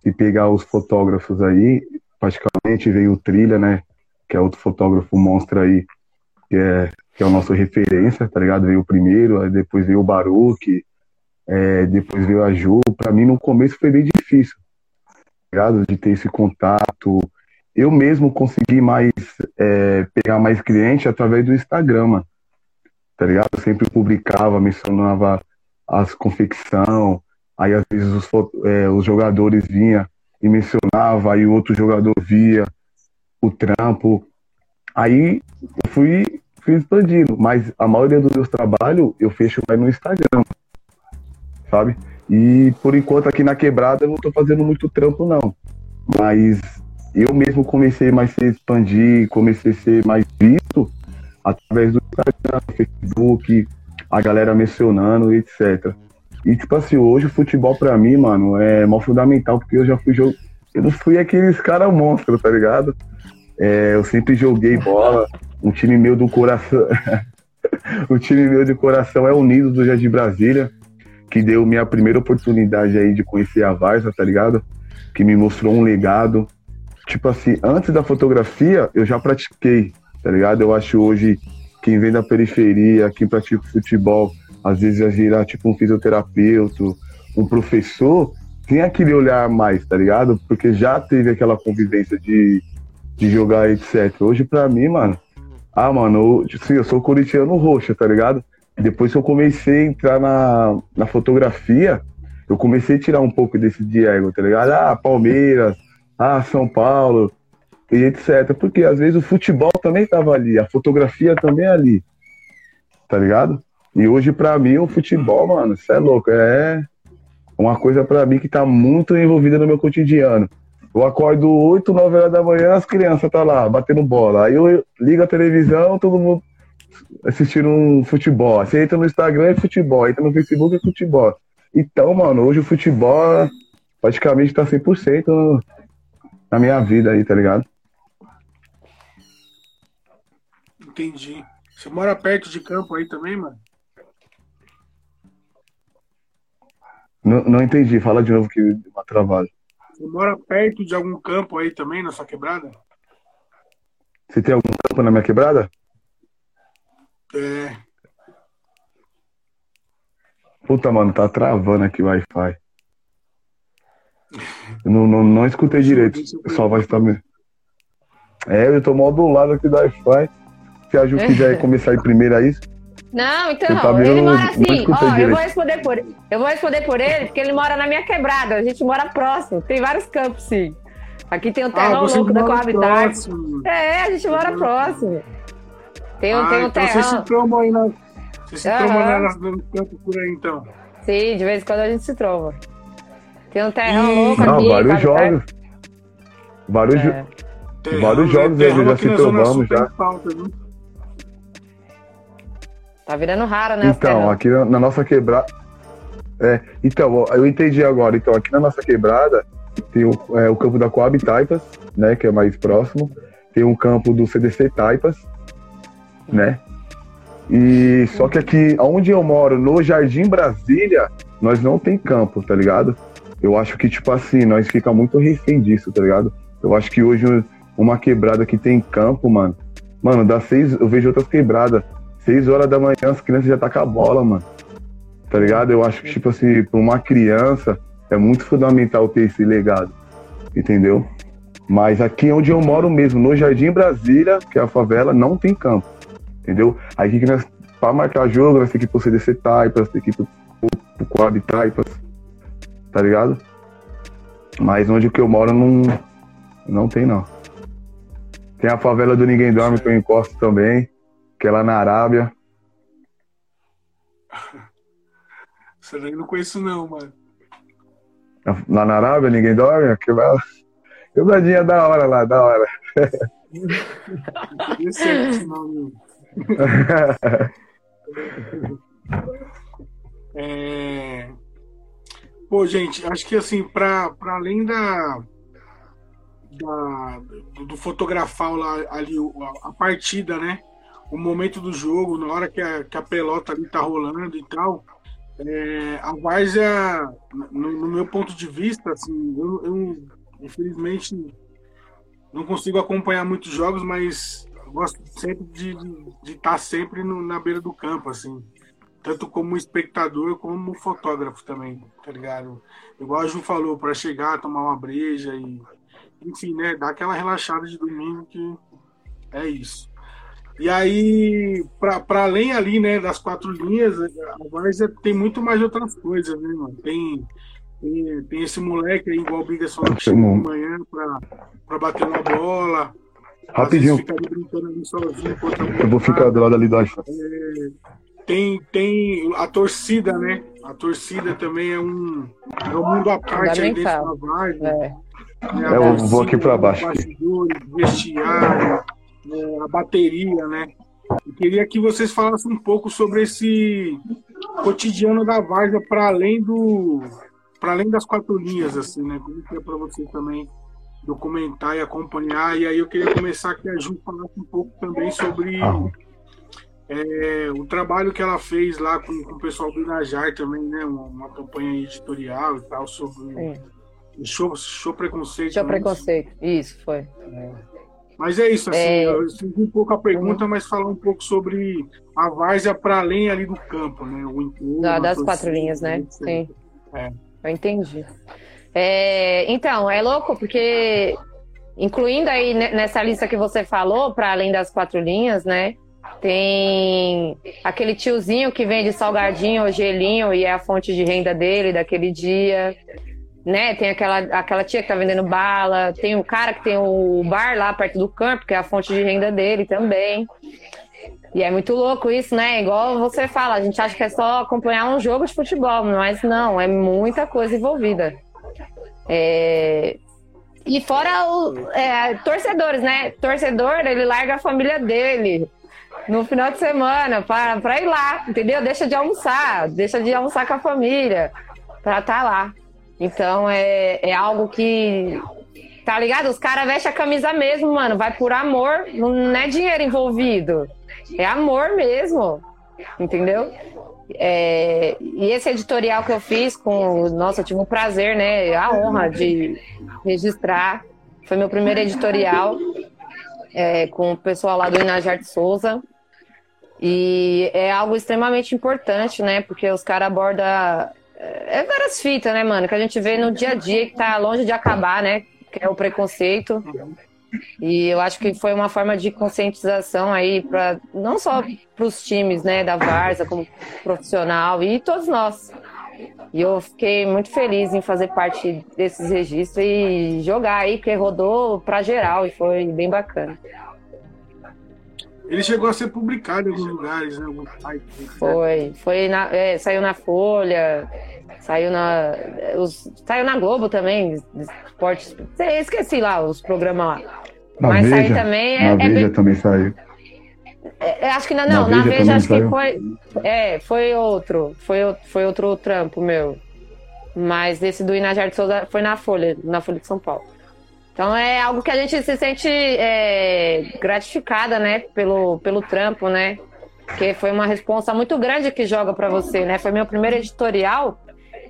se pegar os fotógrafos aí, praticamente veio o Trilha, né? Que é outro fotógrafo monstro aí, que é, que é o nosso referência, tá ligado? Veio o primeiro, aí depois veio o Baruque, é, depois veio a Ju. Pra mim, no começo foi bem difícil, tá ligado? De ter esse contato. Eu mesmo consegui mais, é, pegar mais cliente através do Instagram. Tá ligado? Eu sempre publicava, mencionava as confecção, aí às vezes os, é, os jogadores vinham e mencionava, aí o outro jogador via o trampo. Aí eu fui, fui expandindo, mas a maioria dos meus trabalhos eu fecho mais no Instagram, sabe? E por enquanto aqui na quebrada eu não tô fazendo muito trampo, não. Mas eu mesmo comecei mais a se expandir, comecei a ser mais visto através do Instagram, Facebook, a galera mencionando, etc. E tipo assim, hoje o futebol pra mim, mano, é mó fundamental, porque eu já fui jogo. Eu não fui aqueles caras monstros, tá ligado? É, eu sempre joguei bola, um time meu do coração. o time meu de coração é Unidos do Jardim Brasília, que deu minha primeira oportunidade aí de conhecer a Varsa, tá ligado? Que me mostrou um legado. Tipo assim, antes da fotografia, eu já pratiquei, tá ligado? Eu acho hoje quem vem da periferia, quem pratica futebol, às vezes vai virar tipo um fisioterapeuta, um professor, tem aquele olhar mais, tá ligado? Porque já teve aquela convivência de, de jogar, etc. Hoje, pra mim, mano, ah, mano, eu, sim, eu sou corintiano roxo, tá ligado? Depois que eu comecei a entrar na, na fotografia, eu comecei a tirar um pouco desse Diego, tá ligado? Ah, Palmeiras, ah, São Paulo, e etc. Porque às vezes o futebol também tava ali, a fotografia também é ali, tá ligado? E hoje, pra mim, o futebol, mano, isso é louco, é uma coisa pra mim que tá muito envolvida no meu cotidiano. Eu acordo 8, 9 horas da manhã, as crianças tá lá, batendo bola. Aí eu ligo a televisão, todo mundo assistindo um futebol. Você entra no Instagram é futebol, entra no Facebook é futebol. Então, mano, hoje o futebol praticamente tá 100% na minha vida aí, tá ligado? Entendi. Você mora perto de campo aí também, mano? Não, não entendi, fala de novo que uma travada. Você mora perto de algum campo aí também, na sua quebrada? Você tem algum campo na minha quebrada? É. Puta, mano, tá travando aqui o Wi-Fi. Eu não, não, não escutei direito. Só vai estar me. É, eu tô mal do lado aqui do Wi-Fi. Se a Ju quiser começar aí primeiro aí. Não, então, tá ele mora assim, ó, eu vou responder por ele. Eu vou responder por ele, porque ele mora na minha quebrada, a gente mora próximo, tem vários campos, sim. Aqui tem o Ah, terrão você louco da Coabitar. É, a gente mora próximo. Tem, um- Ah, tem um então você terrão. se tromba aí na. Você se tromba na- no campo por aí, então. Sim, de vez em quando a gente se trova. Tem um terrão Ih, louco Não, aqui. vários Coabitar. jogos. Vários, jo- É. Terrão, Vários né? jogos Terrão aí, já se trombamos, já. falta, viu? Tá virando raro, né? Então, aqui na, na nossa quebrada. É, então, eu entendi agora. Então, aqui na nossa quebrada tem o, é, o campo da Coab Taipas, né? Que é mais próximo. Tem um campo do CDC Taipas, né? E só que aqui, onde eu moro, no Jardim Brasília, nós não tem campo, tá ligado? Eu acho que, tipo assim, nós fica muito refém disso, tá ligado? Eu acho que hoje uma quebrada que tem campo, mano. Mano, dá seis. Eu vejo outras quebradas. Seis horas da manhã as crianças já tá com a bola, mano. Tá ligado? Eu acho que, tipo assim, pra uma criança é muito fundamental ter esse legado. Entendeu? Mas aqui onde eu moro mesmo, no Jardim Brasília, que é a favela, não tem campo. Entendeu? Aí que nós, pra marcar jogo, nós temos que ir pro CDC Taipas, tem que ir pro, pro, Taipas. Tá ligado? Mas onde que eu moro não, não tem não. Tem a favela do Ninguém Dorme que eu encosto também, que é lá na Arábia. Isso eu não conheço, não, mano. Lá na Arábia, Ninguém Dorme, quebrada. Quebradinha da hora lá, da hora. É. É... Pô, gente, acho que assim, para além da, da do, do fotografar lá, ali a, a partida, né? O momento do jogo, na hora que a, que a pelota ali tá rolando e tal, é, a Várzea, no, no meu ponto de vista, assim, eu, eu, infelizmente não consigo acompanhar muitos jogos, mas gosto sempre de estar sempre no- na beira do campo, assim. Tanto como espectador, como fotógrafo também, tá ligado? Igual a Ju falou, para chegar, tomar uma breja e. Enfim, né? Dar aquela relaxada de domingo que é isso. E aí, para além ali, né, das quatro linhas, a Várzea tem muito mais outras coisas, né, mano? Tem, tem, tem esse moleque aí, igual o Bigas falou, que chega de manhã pra, pra bater uma bola. Rapidinho, vezes Fica ali brincando ali sozinho eu vou ficar do lado ali do iPhone. tem, tem a torcida, né? A torcida também é um, é um mundo à parte aí dentro da Fundamental. Vargas. É. né? A É, eu vou aqui pra baixo aqui. vestiário, né, a bateria, né? Eu queria que vocês falassem um pouco sobre esse cotidiano da Vargas para além do para além das quatro linhas, assim, né? Como que é para vocês também documentar e acompanhar. E aí eu queria começar que a Ju falasse um pouco também sobre é, o trabalho que ela fez lá com, com o pessoal do Inajar também, né? Uma, uma campanha editorial e tal sobre Sim. show, show preconceito. Tinha né? preconceito. Isso, foi. Mas é isso, assim, É. eu segui um pouco a pergunta, mas falar um pouco sobre a várzea para além ali do campo, né? O entorno, Da- das quatro linhas, né? etc. Sim. É. Eu entendi. É, então, é louco porque, incluindo aí ne- nessa lista que você falou, para além das quatro linhas, né? Tem aquele tiozinho que vende salgadinho ou gelinho e é a fonte de renda dele daquele dia. Né? Tem aquela, aquela tia que tá vendendo bala, tem o cara que tem o bar lá perto do campo, que é a fonte de renda dele também. E é muito louco isso, né? Igual você fala, a gente acha que é só acompanhar um jogo de futebol, mas não, é muita coisa envolvida. É, E fora os torcedores, né? Torcedor, ele larga a família dele no final de semana para ir lá, entendeu? Deixa de almoçar, deixa de almoçar com a família para estar lá. Então é, é algo que. Tá ligado? Os caras vestem a camisa mesmo, mano. Vai por amor, não é dinheiro envolvido. É amor mesmo. Entendeu? É, e esse editorial que eu fiz com. Nossa, eu tive o prazer, né? A honra de registrar. Foi meu primeiro editorial é, com o pessoal lá do Inajar de Souza. E é algo extremamente importante, né? Porque os caras abordam. É várias fitas, né, mano? Que a gente vê no dia a dia que tá longe de acabar, né? Que é o preconceito. E eu acho que foi uma forma de conscientização aí para não só para os times, né, da Varsa, como profissional e todos nós. E eu fiquei muito feliz em fazer parte desses registros e jogar aí, porque rodou para geral e foi bem bacana. Ele chegou a ser publicado em alguns lugares, né? Alguns sites, né? Foi, foi na, é, saiu na Folha, saiu na, os, saiu na Globo também, esportes, esqueci lá os programas lá. Na Mas Veja, sair também é, na é Veja bem- também saiu. É, acho que na, não, Na na, Veja Veja, acho que saiu? foi. É, foi outro. Foi, foi outro trampo meu. Mas esse do Inajar de Souza foi na Folha, na Folha de São Paulo. Então é algo que a gente se sente é, gratificada, né, pelo, pelo trampo, né? Porque foi uma responsa muito grande que joga pra você, né? Foi meu primeiro editorial.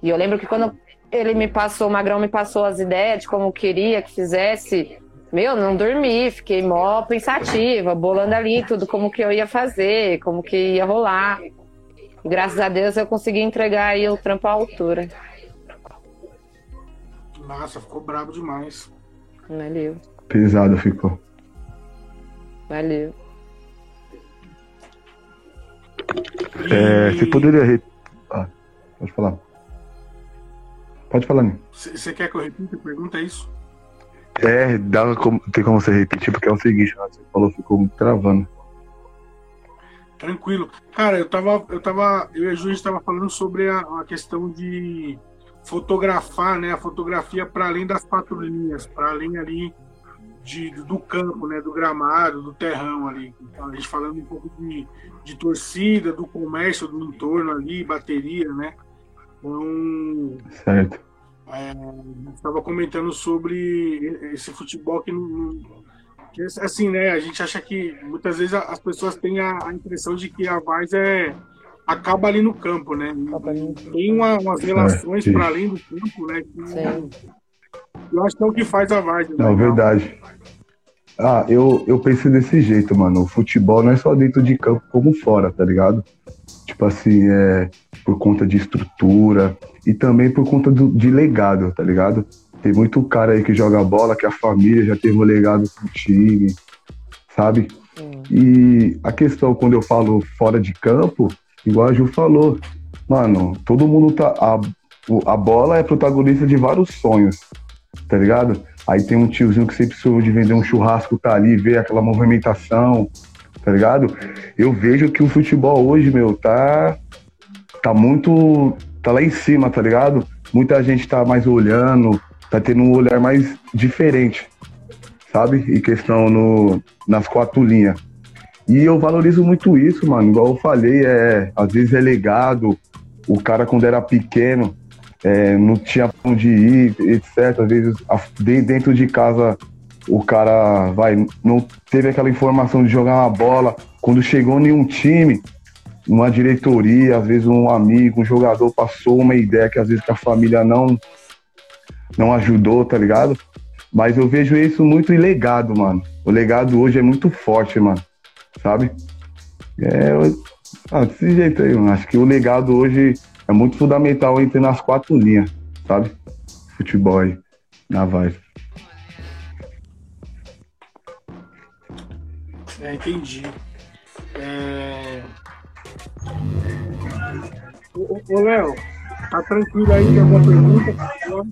E eu lembro que quando ele me passou, o Magrão me passou as ideias de como queria que fizesse. Meu, não dormi, fiquei mó pensativa, bolando ali tudo como que eu ia fazer, como que ia rolar. E graças a Deus eu consegui entregar aí o trampo à altura. Nossa, ficou brabo demais. Valeu, Pesado ficou. valeu. É, E você poderia. re- Ah, pode falar. Pode falar, c- Você quer que eu repita a pergunta? É isso? É, dá como, tem como você repetir, porque é o seguinte, né, você falou, ficou muito travando. Tranquilo. Cara, eu tava, eu tava, eu e a Ju, a gente tava falando sobre a, a questão de fotografar, né? A fotografia para além das quatro linhas, para além ali de, do campo, né? Do gramado, do terrão ali. Então, a gente falando um pouco de, de torcida, do comércio, do entorno ali, bateria, né? Então, Certo. é, estava comentando sobre esse futebol que não, que, assim, né? A gente acha que muitas vezes as pessoas têm a, a impressão de que a Vars é acaba ali no campo, né? Acaba ali no Tem uma- umas relações isso. para além do campo, né? Que Sim. eu acho que é o que faz a Vars. né? Não, verdade. Ah, eu, eu penso desse jeito, mano. O futebol não é só dentro de campo como fora, tá ligado? Tipo assim, é por conta de estrutura e também por conta do, de legado, tá ligado? Tem muito cara aí que joga bola, que a família já teve um legado pro time, sabe? Hum. E a questão, quando eu falo fora de campo, igual a Ju falou, mano, todo mundo tá. A, a bola é protagonista de vários sonhos, tá ligado? Aí tem um tiozinho que sempre sonhou de vender um churrasco, tá ali, vê aquela movimentação, tá ligado? Eu vejo que o futebol hoje, meu, tá. Tá muito. Tá lá em cima, tá ligado? Muita gente tá mais olhando, tá tendo um olhar mais diferente, sabe? E questão no, nas quatro linhas. E eu valorizo muito isso, mano. Igual eu falei, é, às vezes é legado. O cara, quando era pequeno, é, não tinha onde ir, etc. Às vezes, dentro de casa, o cara vai, não teve aquela informação de jogar uma bola. Quando chegou em um time, uma diretoria, às vezes um amigo, um jogador passou uma ideia que às vezes que a família não não ajudou, tá ligado? Mas eu vejo isso muito em legado, mano. O legado hoje é muito forte, mano sabe? É, eu, ah, desse jeito aí, mano. Acho que o legado hoje é muito fundamental entre nas quatro linhas, sabe? Futebol aí, na voz. É, entendi. É... Ô, ô Léo, tá tranquilo aí, tem alguma pergunta?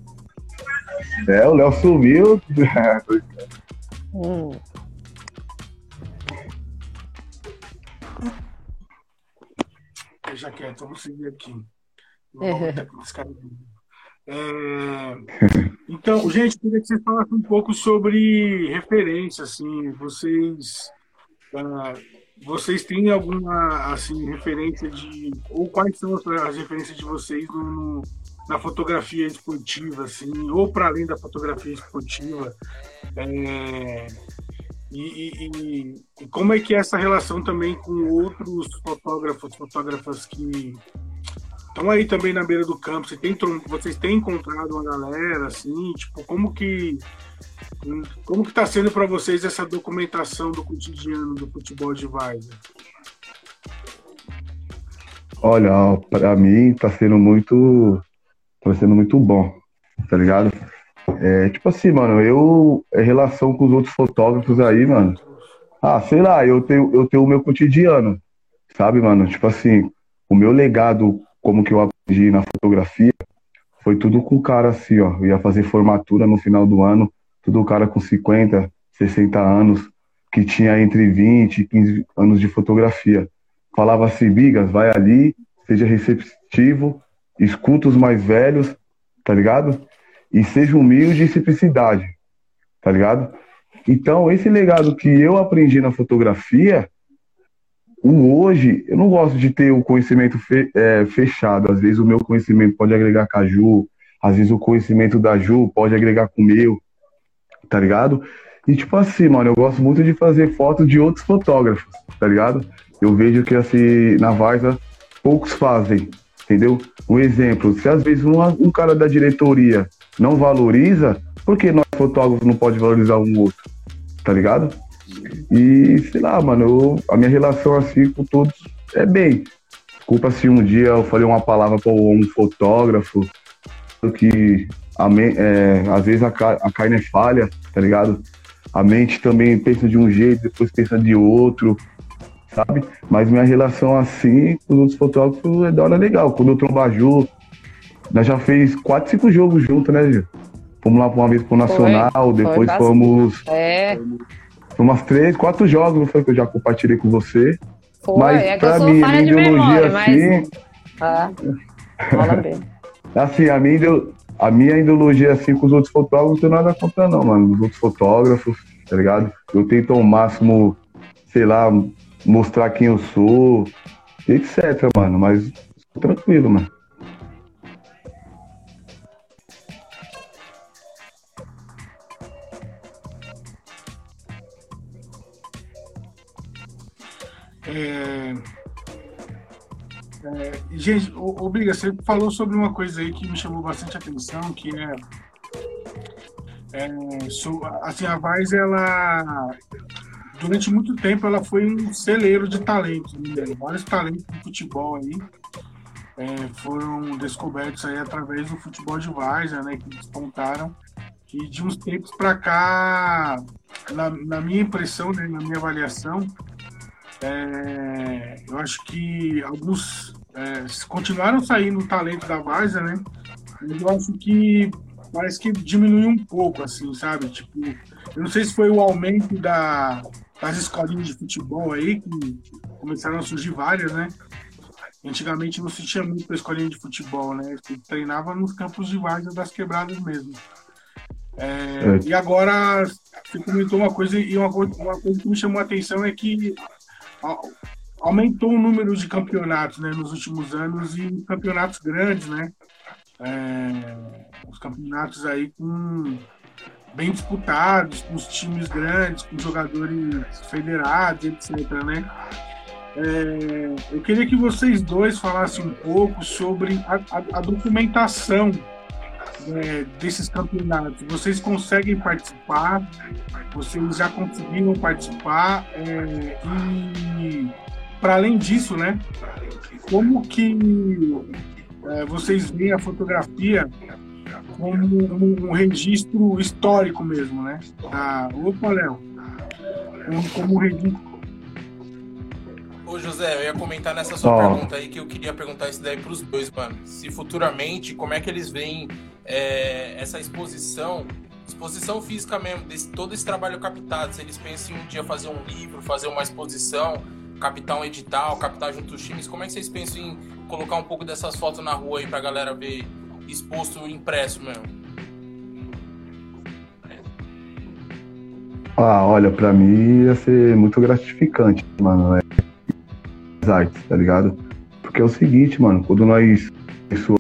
É, o Léo sumiu. hum. Deixa quieto, vamos seguir aqui. É, então, gente, queria que você falasse um pouco sobre referência, assim, vocês, uh, vocês têm alguma, assim, referência de, ou quais são as, as referências de vocês no, no, na fotografia esportiva, assim, ou para além da fotografia esportiva, é, e, e, e, como é que é essa relação também com outros fotógrafos, fotógrafas que estão aí também na beira do campo? Você tem, vocês têm encontrado uma galera, assim, tipo, como que como que está sendo para vocês essa documentação do cotidiano do futebol de Várzea? Olha, para mim está sendo muito, tá sendo muito bom, tá ligado? É, tipo assim, mano, eu, em relação com os outros fotógrafos aí, mano, ah, sei lá, eu tenho, eu tenho o meu cotidiano, sabe, mano? Tipo assim, o meu legado, como que eu aprendi na fotografia, foi tudo com o cara assim, ó. Eu ia fazer formatura no final do ano, tudo o cara com 50, 60 anos, que tinha entre 20 e 15 anos de fotografia. Falava assim, Bigas, vai ali, seja receptivo, escuta os mais velhos, tá ligado? E seja humilde e simplicidade, tá ligado? Então, esse legado que eu aprendi na fotografia, o hoje, eu não gosto de ter o conhecimento fe, é, fechado. Às vezes o meu conhecimento pode agregar com a Ju, às vezes o conhecimento da Ju pode agregar com o meu, tá ligado? E tipo assim, mano, eu gosto muito de fazer fotos de outros fotógrafos, tá ligado? Eu vejo que assim, na Varsa, poucos fazem, entendeu? Um exemplo, se às vezes um, um cara da diretoria não valoriza, por que nós fotógrafos não pode valorizar um outro? Tá ligado? E sei lá, mano, eu, a minha relação assim com todos é bem. Desculpa se um dia eu falei uma palavra para um fotógrafo que a, é, às vezes a, a carne é falha, tá ligado? A mente também pensa de um jeito, depois pensa de outro, sabe? Mas minha relação assim com os outros fotógrafos é da hora legal. Quando eu trombo a Ju, nós já fez quatro, cinco jogos juntos, né, Gil? Fomos lá uma vez pro Nacional, foi, depois foi fomos. É. Foi umas três, quatro jogos, não foi que eu já compartilhei com você. Foi, mas é pra mim, minha ideologia memória, assim. Mas... Ah, assim, a minha, a minha ideologia assim com os outros fotógrafos não tem nada contra, não, mano. Os outros fotógrafos, tá ligado? Eu tento ao máximo, sei lá, mostrar quem eu sou, etc, mano. Mas tranquilo, mano. É... É, gente, Obriga, você falou sobre uma coisa aí que me chamou bastante atenção, que é, é so, assim, a Vaz, ela durante muito tempo ela foi um celeiro de talentos, né? vários talentos de futebol aí é, foram descobertos aí através do futebol de Várzea, né, que despontaram e de uns tempos para cá, na, na minha impressão, né, na minha avaliação, é, eu acho que alguns é, continuaram saindo o talento da Várzea, né? Mas eu acho que parece que diminuiu um pouco, assim, sabe? Tipo, eu não sei se foi o aumento da, das escolinhas de futebol aí, que começaram a surgir várias, né? Antigamente não se tinha muito para escolinha de futebol, né? Você treinava nos campos de várzea das quebradas mesmo. É, É. E agora, você comentou uma coisa, e uma, uma coisa que me chamou a atenção é que aumentou o número de campeonatos né, nos últimos anos e campeonatos grandes, né? É, os campeonatos aí com bem disputados, com os times grandes, com jogadores federados, etc, né? É, eu queria que vocês dois falassem um pouco sobre a, a- a documentação é, desses campeonatos. Vocês conseguem participar? Vocês já conseguiram participar? É, e para além disso, né? Como que é, vocês veem a fotografia como um, um registro histórico mesmo, né? Da... Opa, Léo. Como, como registro. Ô José, eu ia comentar nessa sua Ó. pergunta aí que eu queria perguntar isso daí pros dois, mano. Se futuramente, como é que eles veem é, essa exposição, exposição física mesmo, desse, todo esse trabalho captado, se eles pensam em um dia fazer um livro, fazer uma exposição, captar um edital, captar junto os times, como é que vocês pensam em colocar um pouco dessas fotos na rua aí pra galera ver exposto impresso mesmo? Ah, olha, pra mim ia ser muito gratificante, mano, é, as artes, tá ligado? Porque é o seguinte, mano, quando nós pessoas,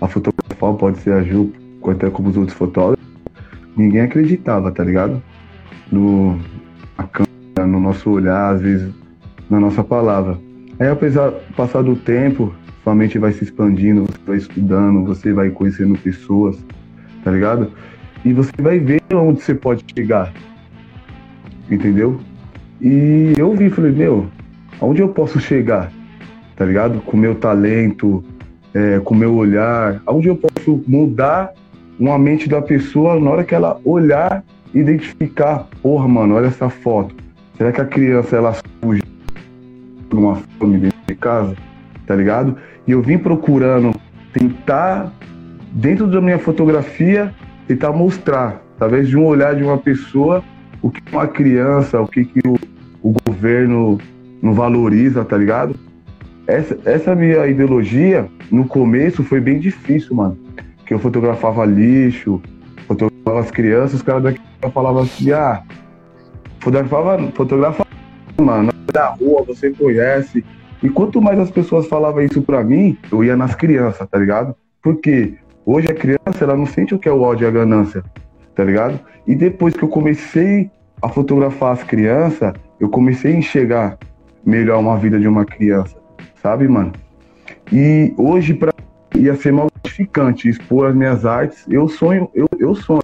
a fotografar pode ser a Ju, até como os outros fotógrafos, ninguém acreditava, tá ligado? No a câmera, no nosso olhar, às vezes na nossa palavra. Aí apesar passar do tempo, sua mente vai se expandindo, você vai estudando, você vai conhecendo pessoas, tá ligado? E você vai ver onde você pode chegar. Entendeu? E eu vi, falei, meu, aonde eu posso chegar? Tá ligado? Com meu talento, é, com meu olhar, aonde eu posso mudar uma mente da pessoa na hora que ela olhar e identificar, porra, mano, olha essa foto. Será que a criança ela surge por uma fome dentro de casa? Tá ligado? E eu vim procurando tentar, dentro da minha fotografia, tentar mostrar, através de um olhar de uma pessoa, o que uma criança, o que, que o, o governo não valoriza, tá ligado? Essa, essa minha ideologia, no começo, foi bem difícil, mano. Que eu fotografava lixo, fotografava as crianças, os caras daqui falavam assim, ah, fotografava, fotografava, mano, da rua, você conhece. E quanto mais as pessoas falavam isso pra mim, eu ia nas crianças, tá ligado? Porque Hoje a criança, ela não sente o que é o ódio e a ganância, tá ligado? E depois que eu comecei a fotografar as crianças, eu comecei a enxergar melhor uma vida de uma criança, sabe, mano? E hoje, pra ia ser mal expor as minhas artes, eu sonho, eu, eu sonho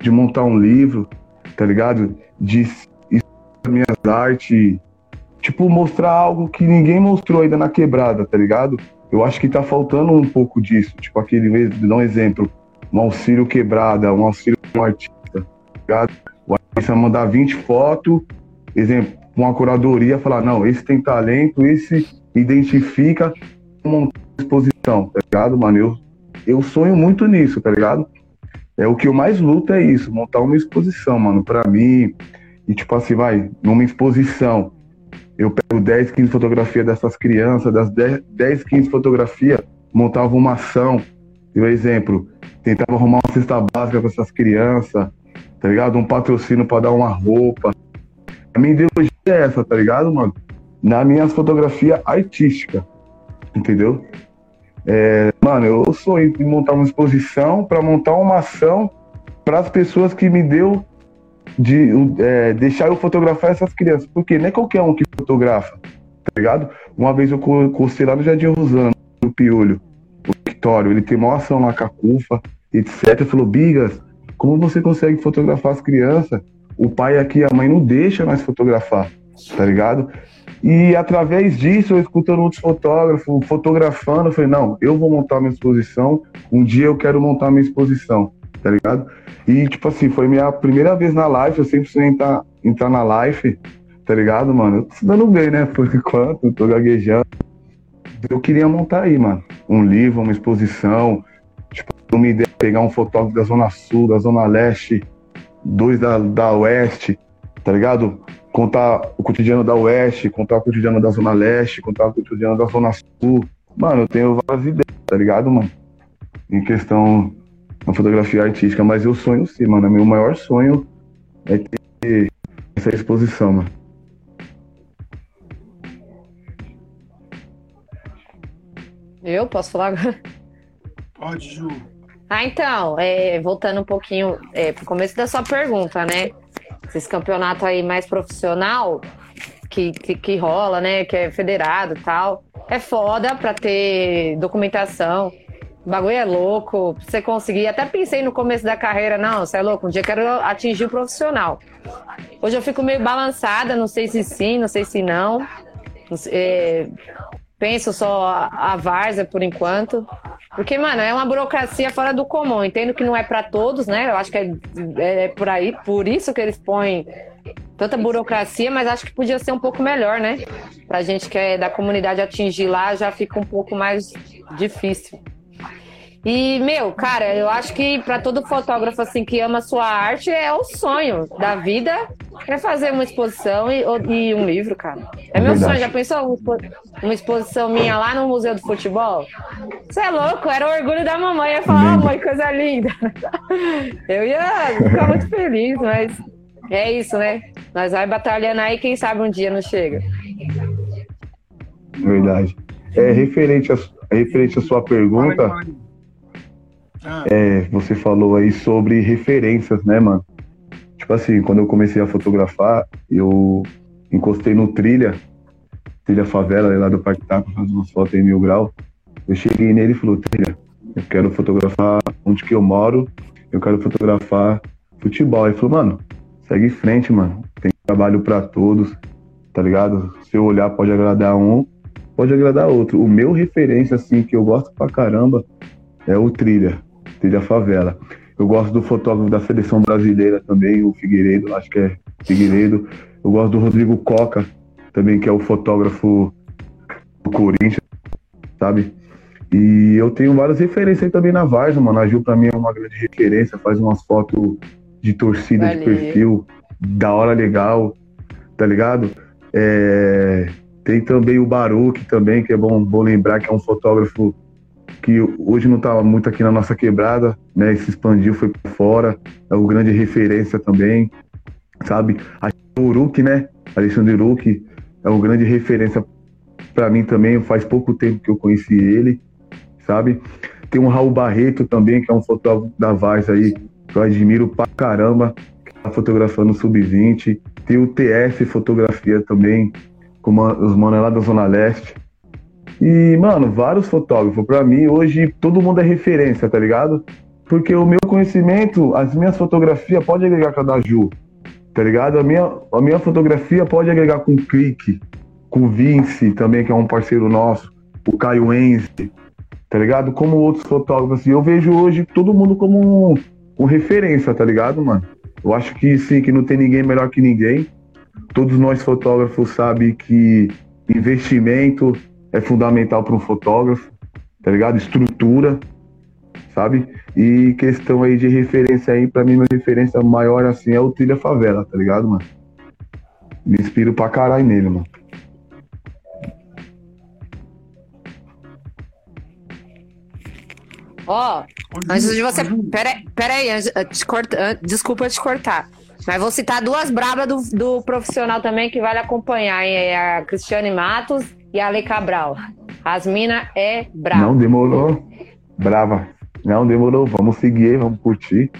de montar um livro, tá ligado? De expor as minhas artes, tipo, mostrar algo que ninguém mostrou ainda na quebrada, tá ligado? Eu acho que tá faltando um pouco disso. Tipo, aquele, dar um exemplo, um auxílio quebrada, um auxílio de um artista, tá ligado? O artista mandar 20 fotos, exemplo, uma curadoria falar, não, esse tem talento, esse identifica, montar uma exposição, tá ligado, mano? Eu, eu sonho muito nisso, tá ligado? É o que eu mais luto é isso, montar uma exposição, mano, pra mim. E tipo assim, vai, numa exposição, eu pego 10, 15 fotografias dessas crianças, das 10, 10 15 fotografias, montava uma ação. Por exemplo, tentava arrumar uma cesta básica para essas crianças, tá ligado? Um patrocínio para dar uma roupa. A minha ideologia é essa, tá ligado, mano? Na minha fotografia artística, entendeu? É, mano, eu sonho em montar uma exposição para montar uma ação para as pessoas que me deu de é, deixar eu fotografar essas crianças, porque não é qualquer um que fotografa, tá ligado? Uma vez eu costei lá no Jardim Rosano, no Piolho, o Victório, ele tem maior ação lá com a CUFA, etc. Falou, Bigas, como você consegue fotografar as crianças? O pai aqui, a mãe não deixa nós fotografar, tá ligado? E através disso, eu escutando outros fotógrafos, fotografando, eu falei, não, eu vou montar minha exposição, um dia eu quero montar minha exposição, tá ligado? E, tipo assim, foi minha primeira vez na live, eu sempre sonhei entrar, entrar na live, tá ligado, mano? Eu tô se dando bem, né, por enquanto, tô gaguejando. Eu queria montar aí, mano, um livro, uma exposição, tipo, uma ideia de pegar um fotógrafo da Zona Sul, da Zona Leste, dois da, da Oeste, tá ligado? contar o cotidiano da Oeste, contar o cotidiano da Zona Leste, contar o cotidiano da Zona Sul. Mano, eu tenho várias ideias, tá ligado, mano? Em questão da fotografia artística, mas eu sonho sim, mano. Meu maior sonho é ter essa exposição, mano. Eu posso falar agora? Pode, Ju. Ah, então, é, voltando um pouquinho é, pro começo da sua pergunta, né? Esse campeonato aí mais profissional que, que, que rola, né? Que é federado e tal. É foda pra ter documentação. O bagulho é louco, você conseguir. Até pensei no começo da carreira, não, você é louco, um dia quero atingir o profissional. Hoje eu fico meio balançada, não sei se sim, não sei se não. É, penso só a, a várzea por enquanto. Porque, mano, é uma burocracia fora do comum. Entendo que não é para todos, né? Eu acho que é, é, por aí, por isso que eles põem tanta burocracia, mas acho que podia ser um pouco melhor, né? Pra gente que é da comunidade atingir lá, já fica um pouco mais difícil. E, meu, cara, eu acho que para todo fotógrafo assim que ama sua arte é o sonho da vida é fazer uma exposição e, e um livro, cara. É, meu Verdade. sonho. Já pensou uma exposição minha lá no Museu do Futebol? Você é louco, era o orgulho da mamãe. Ia falar, oh, mãe, coisa linda. Eu ia ficar muito feliz, mas é isso, né? Nós vai batalhando aí, quem sabe um dia não chega. Verdade. É referente a, referente à sua pergunta. Ah, É, você falou aí sobre referências, né, mano? Tipo assim, quando eu comecei a fotografar, eu encostei no Trilha, Trilha Favela, lá do Parque Taco, fazendo umas fotos em mil grau. Eu cheguei nele e falou, Trilha, eu quero fotografar onde que eu moro, eu quero fotografar futebol. Ele falou, mano, segue em frente, mano. Tem trabalho pra todos, tá ligado? Se eu olhar, pode agradar um, pode agradar outro. O meu referência, assim, que eu gosto pra caramba, é o Trilha, Trilha Favela. Eu gosto do fotógrafo da seleção brasileira também, o Figueiredo, acho que é Figueiredo. Eu gosto do Rodrigo Coca, também, que é o fotógrafo do Corinthians, sabe? E eu tenho várias referências aí também na Varsa, mano. A Ju, pra mim, é uma grande referência, faz umas fotos de torcida de Valeu. perfil, da hora legal, tá ligado? É, Tem também o Baruch também, que é bom, bom lembrar que é um fotógrafo que hoje não tá muito aqui na nossa quebrada, né? Se expandiu, foi pra fora, é uma grande referência também, sabe? O Uruk, né? Alexandre Uruk é uma grande referência para mim também, faz pouco tempo que eu conheci ele, sabe? Tem um Raul Barreto também, que é um fotógrafo da Vaz aí, que eu admiro pra caramba, que tá fotografando o Sub-20. Tem o TS Fotografia também, com os manos lá da Zona Leste. E, mano, vários fotógrafos. Pra mim, hoje, todo mundo é referência, tá ligado? Porque o meu conhecimento, as minhas fotografias pode agregar com a da Ju, tá ligado? A minha, a minha fotografia pode agregar com o Clique, com o Vince também, que é um parceiro nosso, o Caio Enze, tá ligado? Como outros fotógrafos. E eu vejo hoje todo mundo como um, um referência, tá ligado, mano? Eu acho que sim, que não tem ninguém melhor que ninguém. Todos nós fotógrafos sabem que investimento é fundamental para um fotógrafo, tá ligado? Estrutura, sabe? E questão aí de referência aí, pra mim, minha referência maior assim é o Trilha Favela, tá ligado, mano? Me inspiro pra caralho nele, mano. Ó, antes de você. Pera, pera aí, antes- eh, te desculpa te cortar. Mas vou citar duas brabas do, do profissional também que vale acompanhar, hein? É a Cristiane Matos e a Ale Cabral. As mina é braba. Não demorou. Brava. Não demorou. Vamos seguir, vamos curtir.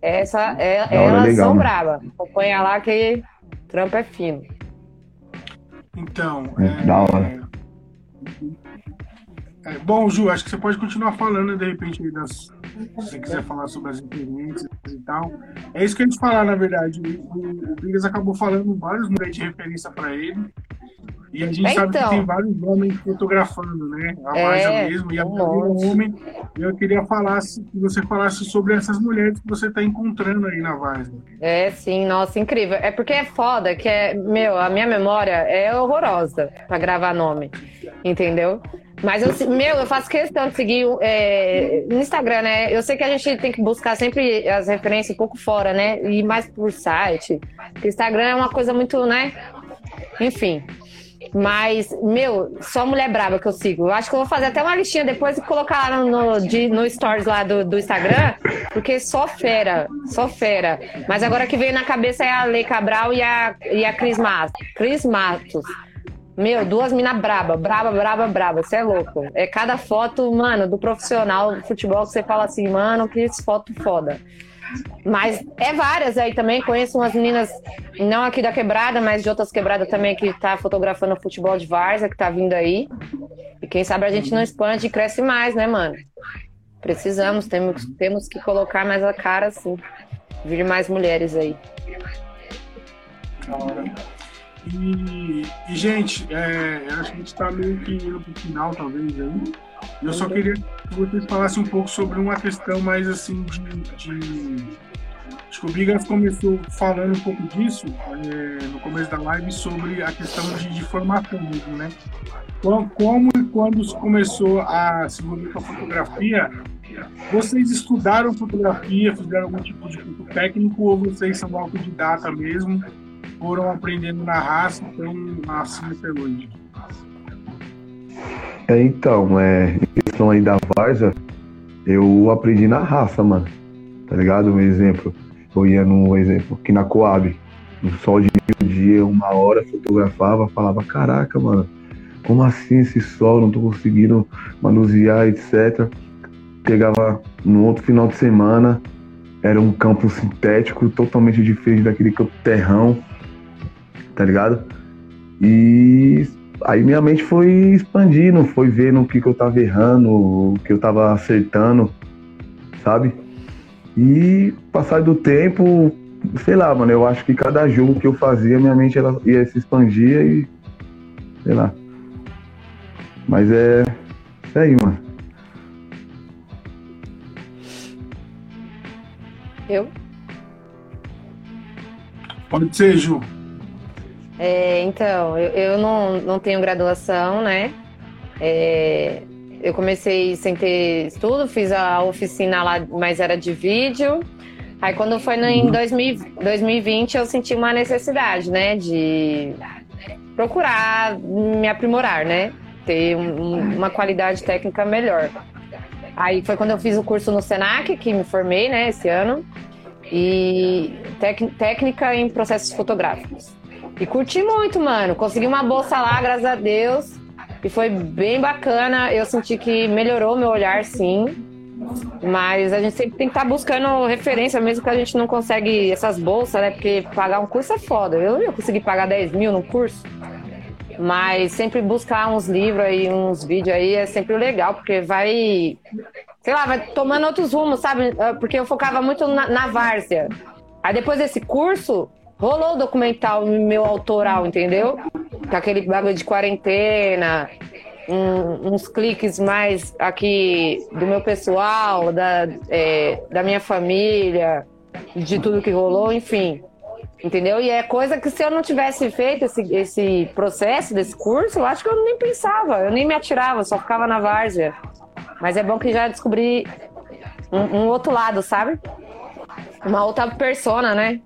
Essa, é, elas legal, são mano. braba. Acompanha lá que o trampo é fino. Então, É, é, da hora. é, bom, Ju, acho que você pode continuar falando, de repente, aí das, se você quiser falar sobre as experiências e tal. É isso que a gente falar, na verdade. O, o, acabou falando vários nomes de referência para ele. E a gente sabe que Então. tem vários homens fotografando, né? A É, mesmo, e a um monte. homem. Eu queria falar, que você falasse sobre essas mulheres que você está encontrando aí na Varsa. É, sim, nossa, incrível. É porque é foda, que é, meu, a minha memória é horrorosa pra gravar nome, entendeu? Mas eu, meu, eu faço questão de seguir é, no Instagram, né? Eu sei que a gente tem que buscar sempre as referências um pouco fora, né? E mais por site. Porque Instagram é uma coisa muito, né? Enfim. Mas, meu, só mulher braba que eu sigo. Eu acho que eu vou fazer até uma listinha depois e colocar lá no, de- no stories lá do, do Instagram, porque só fera, só fera. Mas agora que veio na cabeça é a Lei Cabral e a, e a Cris Matos. Cris Matos. Meu, duas minas braba, braba, braba, braba. Você é louco. É cada foto, mano, do profissional do futebol que você fala assim, mano, que foto foda. Mas é várias aí também. Conheço umas meninas, não aqui da quebrada, mas de outras quebradas também, que tá fotografando futebol de Várzea, que tá vindo aí. E quem sabe a gente não expande e cresce mais, né, mano? Precisamos, temos, temos que colocar mais a cara, assim. Vir mais mulheres aí. E, e, gente, é, eu acho que a gente está meio que indo pro final, talvez, aí. Eu só queria que vocês falassem um pouco sobre uma questão mais assim de. de... Acho que o Bigas começou falando um pouco disso é, no começo da live sobre a questão de, de formação mesmo, né? Como, como e quando começou a se envolver com a fotografia, vocês estudaram fotografia, fizeram algum tipo de curso técnico ou vocês são autodidata mesmo? foram aprendendo na raça, então assim até hoje. É, então, é, em questão aí da Varza, eu aprendi na raça, mano. Tá ligado? Um exemplo. Eu ia no exemplo, aqui na Coab. No sol de dia, uma hora, fotografava, falava, caraca, mano, como assim esse sol? Não tô conseguindo manusear, etc. Pegava no outro final de semana, era um campo sintético, totalmente diferente daquele campo terrão, tá ligado? E aí minha mente foi expandindo, foi vendo o que, que eu tava errando, o que eu tava acertando, sabe? E passar do tempo, sei lá, mano, eu acho que cada jogo que eu fazia, minha mente ela ia se expandir e. sei lá. Mas é. Isso aí, mano. Eu? Pode ser, Ju. É, então, eu, eu não, não tenho graduação, né? É, eu comecei sem ter estudo, fiz a oficina lá, mas era de vídeo. Aí quando foi no, em 2000, 2020 eu senti uma necessidade, né? De procurar me aprimorar, né? Ter um- um- uma qualidade técnica melhor. Aí foi quando eu fiz o curso no Senac, que me formei, né, esse ano. E tec- técnica em processos fotográficos. E curti muito, mano. Consegui uma bolsa lá, graças a Deus. E foi bem bacana. Eu senti que melhorou meu olhar, sim. Mas a gente sempre tem que estar buscando referência, mesmo que a gente não consegue essas bolsas, né? Porque pagar um curso é foda. Eu não ia conseguir pagar 10 mil num curso. Mas sempre buscar uns livros aí, uns vídeos aí é sempre legal, porque vai, sei lá, vai tomando outros rumos, sabe? Ah, Porque eu focava muito na, na várzea. Aí depois desse curso, rolou o documental meu autoral, entendeu? Com aquele bagulho de quarentena, um- uns cliques mais aqui do meu pessoal, da, é, da minha família, de tudo que rolou, enfim. Entendeu? E é coisa que se eu não tivesse feito esse, esse processo desse curso, eu acho que eu nem pensava, eu nem me atirava, só ficava na várzea. Mas é bom que já descobri um, um outro lado, sabe? Uma outra persona, né?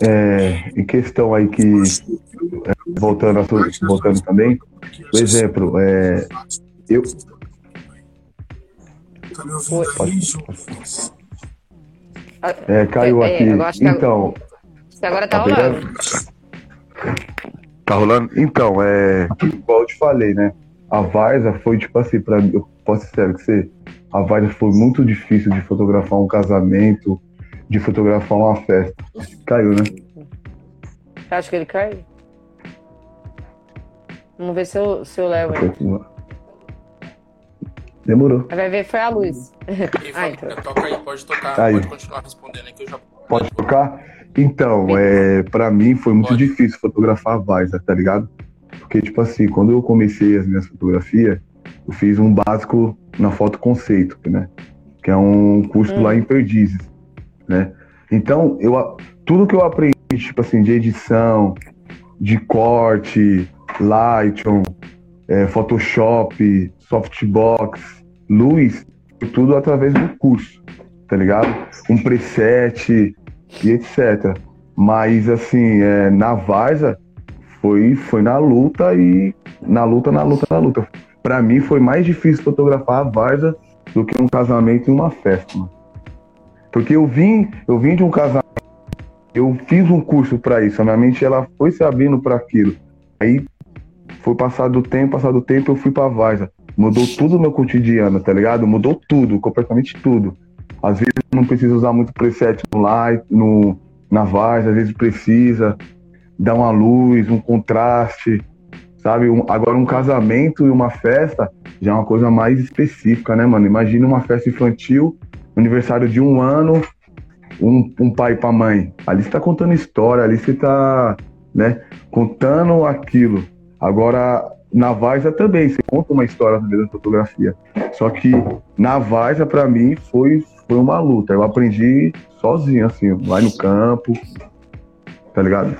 É, em questão aí que. é, voltando, a voltando também, por exemplo, é, eu. Tá me ouvindo aí, Ju? É, caiu É, é, aqui. Então, Você agora tá Tá rolando. Tá rolando? Então, é. Igual eu te falei, né? A Varza foi tipo assim, pra mim, eu posso ser sério que você. A Varza foi muito difícil de fotografar um casamento, de fotografar uma festa. Caiu, né? Você acha que ele caiu? Vamos ver se eu, se eu levo aí. Demorou. Vai ver, foi a luz. Ah, então. toca aí, pode tocar, Aí. pode continuar respondendo aqui, eu já Pode tocar? Então, é, para mim foi muito Pode. difícil fotografar a Varsa, tá ligado? Porque, tipo assim, quando eu comecei as minhas fotografias, eu fiz um básico na foto conceito, né? Que é um curso Hum. lá em Perdizes, né? Então, eu, tudo que eu aprendi, tipo assim, de edição, de corte, Lightroom, é, Photoshop, Softbox, luz, tudo através do curso, tá ligado? Um preset e etc. Mas, assim, é, na Varsa, foi, foi na luta e na luta, na luta, na luta. Pra mim foi mais difícil fotografar a Varsa do que um casamento e uma festa, mano. Porque eu vim, eu vim de um casamento, eu fiz um curso pra isso, a minha mente ela foi se abrindo pra aquilo. Aí foi passado o tempo, passado o tempo, eu fui pra Varsa. Mudou tudo o meu cotidiano, tá ligado? Mudou tudo, completamente tudo. Às vezes não precisa usar muito preset no light, no, na Varsa, às vezes precisa dar uma luz, um contraste, sabe? Um- agora um casamento e uma festa já é uma coisa mais específica, né, mano? Imagina uma festa infantil, aniversário de um ano, um, um pai pra mãe. Ali você tá contando história, ali você tá, né, contando aquilo. Agora, na Varsa também, você conta uma história também da fotografia. Só que na Varsa, pra mim, foi, foi uma luta. Eu aprendi sozinho, assim, lá no campo, tá ligado?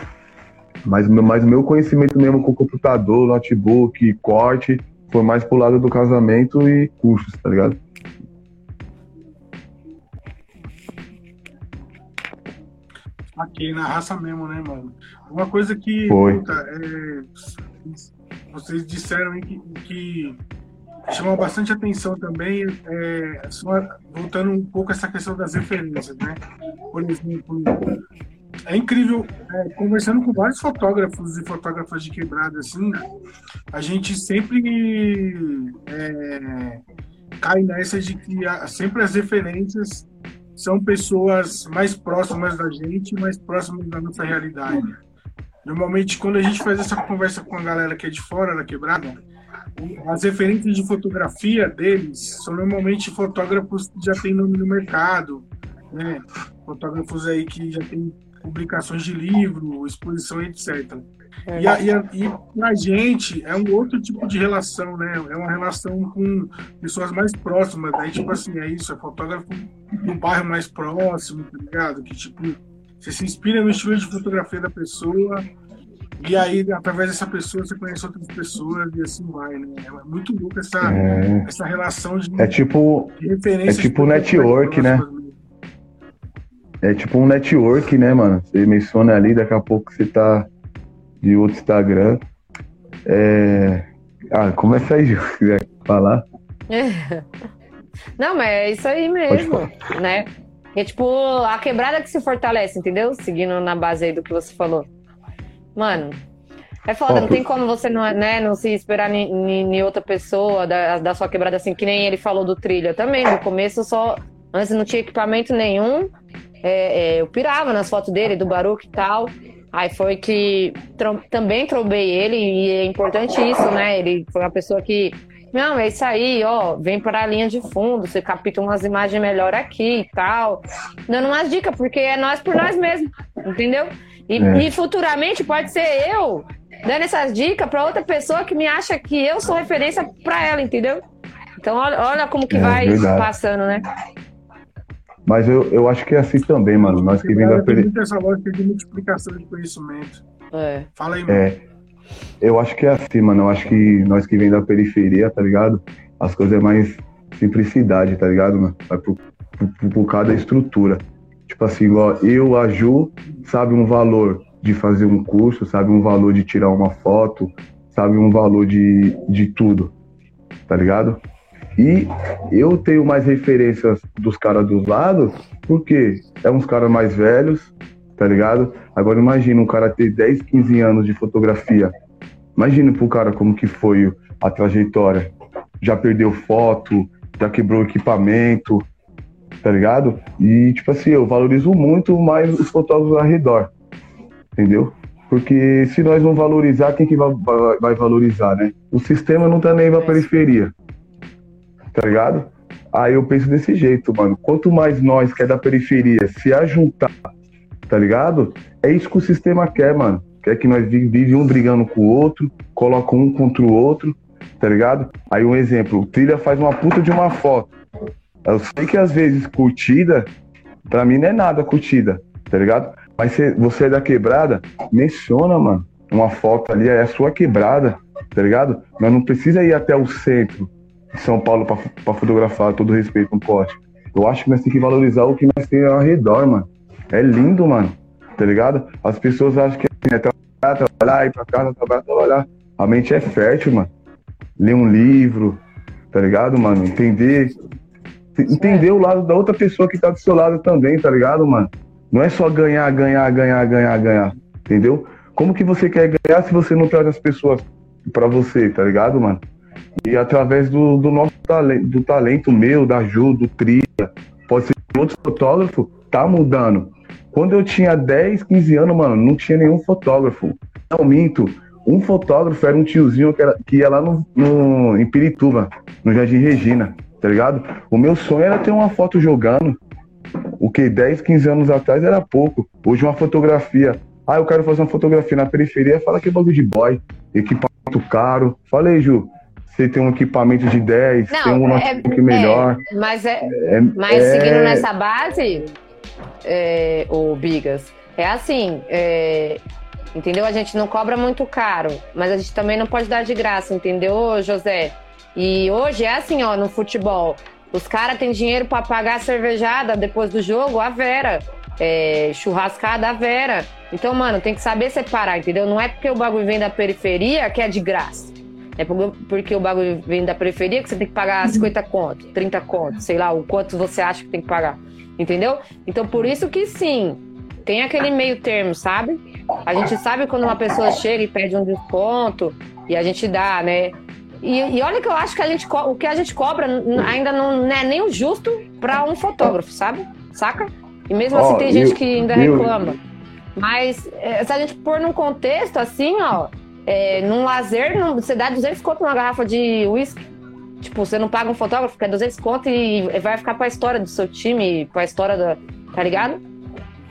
Mas o meu- mas meu conhecimento mesmo com computador, notebook, corte, foi mais pro lado do casamento e cursos, tá ligado? Aqui na raça mesmo, né, mano? Uma coisa que Foi. puta, é, vocês disseram aí que, que chamou bastante atenção também, é, só voltando um pouco a essa questão das referências, né? Por exemplo, é incrível, é, conversando com vários fotógrafos e fotógrafas de quebrada, assim, a gente sempre é, cai nessa de que a- sempre as referências são pessoas mais próximas da gente, mais próximas da nossa realidade. Normalmente, quando a gente faz essa conversa com a galera que é de fora da quebrada, as referências de fotografia deles são normalmente fotógrafos que já têm nome no mercado, né? Fotógrafos aí que já têm publicações de livro, exposição, etc. E, a, e, a, e pra gente é um outro tipo de relação, né? É uma relação com pessoas mais próximas. Daí, tipo assim, é isso, é fotógrafo do bairro mais próximo, tá ligado? Que, tipo, você se inspira no estilo de fotografia da pessoa e aí, através dessa pessoa, você conhece outras pessoas e assim vai, né? É muito louco essa, É, essa relação de, é tipo, de referência. é tipo network, né? É tipo um network, né, mano? Você menciona ali, daqui a pouco você tá de outro Instagram. É... Ah, começa aí, Ju, se quiser falar. Não, mas é isso aí mesmo, né? É tipo a quebrada que se fortalece, entendeu? Seguindo na base aí do que você falou. Mano, é foda, Ó, não tem como você não, né, não se esperar em, outra pessoa da, da sua quebrada assim, que nem ele falou do trilha também. No começo só. Antes não tinha equipamento nenhum. É, é, eu pirava nas fotos dele, do Baruch e tal. Aí foi que trom- também trombei ele, e é importante isso, né? Ele foi uma pessoa que. Não, é isso aí, ó. Vem para a linha de fundo, você capta umas imagens melhor aqui e tal. Dando umas dicas, porque é nós por nós mesmos, entendeu? E, É. e futuramente pode ser eu dando essas dicas para outra pessoa que me acha que eu sou referência para ela, entendeu? Então olha, olha como que É, vai verdade. passando, né? Mas eu, eu acho que é assim também, mano. Nós que vem da Tem peri... muito essa lógica de multiplicação de conhecimento. É. Fala aí, mano. É, eu acho que é assim, mano. Eu acho que nós que vem da periferia, tá ligado? As coisas é mais simplicidade, tá ligado, mano? Vai por, por, por cada estrutura. Tipo assim, igual eu, a Ju, sabe um valor de fazer um curso, sabe um valor de tirar uma foto, sabe um valor de, de tudo, tá ligado? E eu tenho mais referências dos caras dos lados, porque é uns caras mais velhos, tá ligado? Agora imagina um cara ter 10, 15 anos de fotografia. Imagina pro cara como que foi a trajetória. Já perdeu foto, já quebrou equipamento, tá ligado? E tipo assim, eu valorizo muito mais os fotógrafos ao redor. Entendeu? Porque se nós não valorizar, quem que vai, vai- vai valorizar, né? O sistema não tá nem pra periferia. Tá ligado? Aí eu penso desse jeito, mano. Quanto mais nós que é da periferia se ajuntar tá ligado? É isso que o sistema quer, mano. Quer que nós vi- vive um brigando com o outro, coloca um contra o outro, tá ligado? Aí um exemplo, o Trilha faz uma puta de uma foto. Eu sei que às vezes curtida, pra mim não é nada curtida, tá ligado? Mas cê- você é da quebrada, menciona, mano. Uma foto ali é a sua quebrada, tá ligado? Mas não precisa ir até o centro São Paulo pra, pra fotografar, todo respeito no pote. Eu acho que nós temos que valorizar o que nós temos ao redor, mano. É lindo, mano, tá ligado? As pessoas acham que assim, é trabalhar, trabalhar, ir pra casa, trabalhar, trabalhar. A mente é fértil, mano. Ler um livro, tá ligado, mano? Entender. Entender o lado da outra pessoa que tá do seu lado também, tá ligado, mano? Não é só ganhar, ganhar, ganhar, ganhar, ganhar. Entendeu? Como que você quer ganhar se você não traz as pessoas pra você, tá ligado, mano? E através do, do nosso talento, do talento meu, da Ju, do Tria, pode ser de outro fotógrafo, tá mudando. Quando eu tinha 10, 15 anos, mano, não tinha nenhum fotógrafo. Não minto. Um fotógrafo era um tiozinho que, era- que ia lá no, no- em Pirituba, no Jardim Regina, tá ligado? O meu sonho era ter uma foto jogando. O que 10, 15 anos atrás era pouco. Hoje uma fotografia. Ah, eu quero fazer uma fotografia na periferia, fala que é bagulho de boy. Equipamento caro. Falei, Ju, você tem um equipamento de 10, tem um é, notebook melhor. é, mas é, É, Mas é- seguindo nessa base, é, o Bigas, é assim, é, entendeu? A gente não cobra muito caro, mas a gente também não pode dar de graça, entendeu, José? E hoje é assim, ó, no futebol, os caras têm dinheiro para pagar a cervejada depois do jogo, a Vera. É, churrascada a Vera. Então, mano, tem que saber separar, entendeu? Não é porque o bagulho vem da periferia que é de graça. É porque- o bagulho vem da periferia que você tem que pagar 50 conto, 30 conto, sei lá, o quanto você acha que tem que pagar. Entendeu? Então, por isso que sim, tem aquele meio termo, sabe? A gente sabe quando uma pessoa chega e pede um desconto e a gente dá, né? E, e olha que eu acho que a gente, o que a gente cobra ainda não, não é nem o justo para um fotógrafo, sabe? Saca? E mesmo Ó, assim tem gente eu- que ainda eu- reclama. Mas é, se a gente pôr num contexto assim, ó, é, num lazer, num- você dá 200 conto numa garrafa de uísque. Tipo, você não paga um fotógrafo, que é 200 conto e vai ficar pra história do seu time, pra história da. Tá ligado?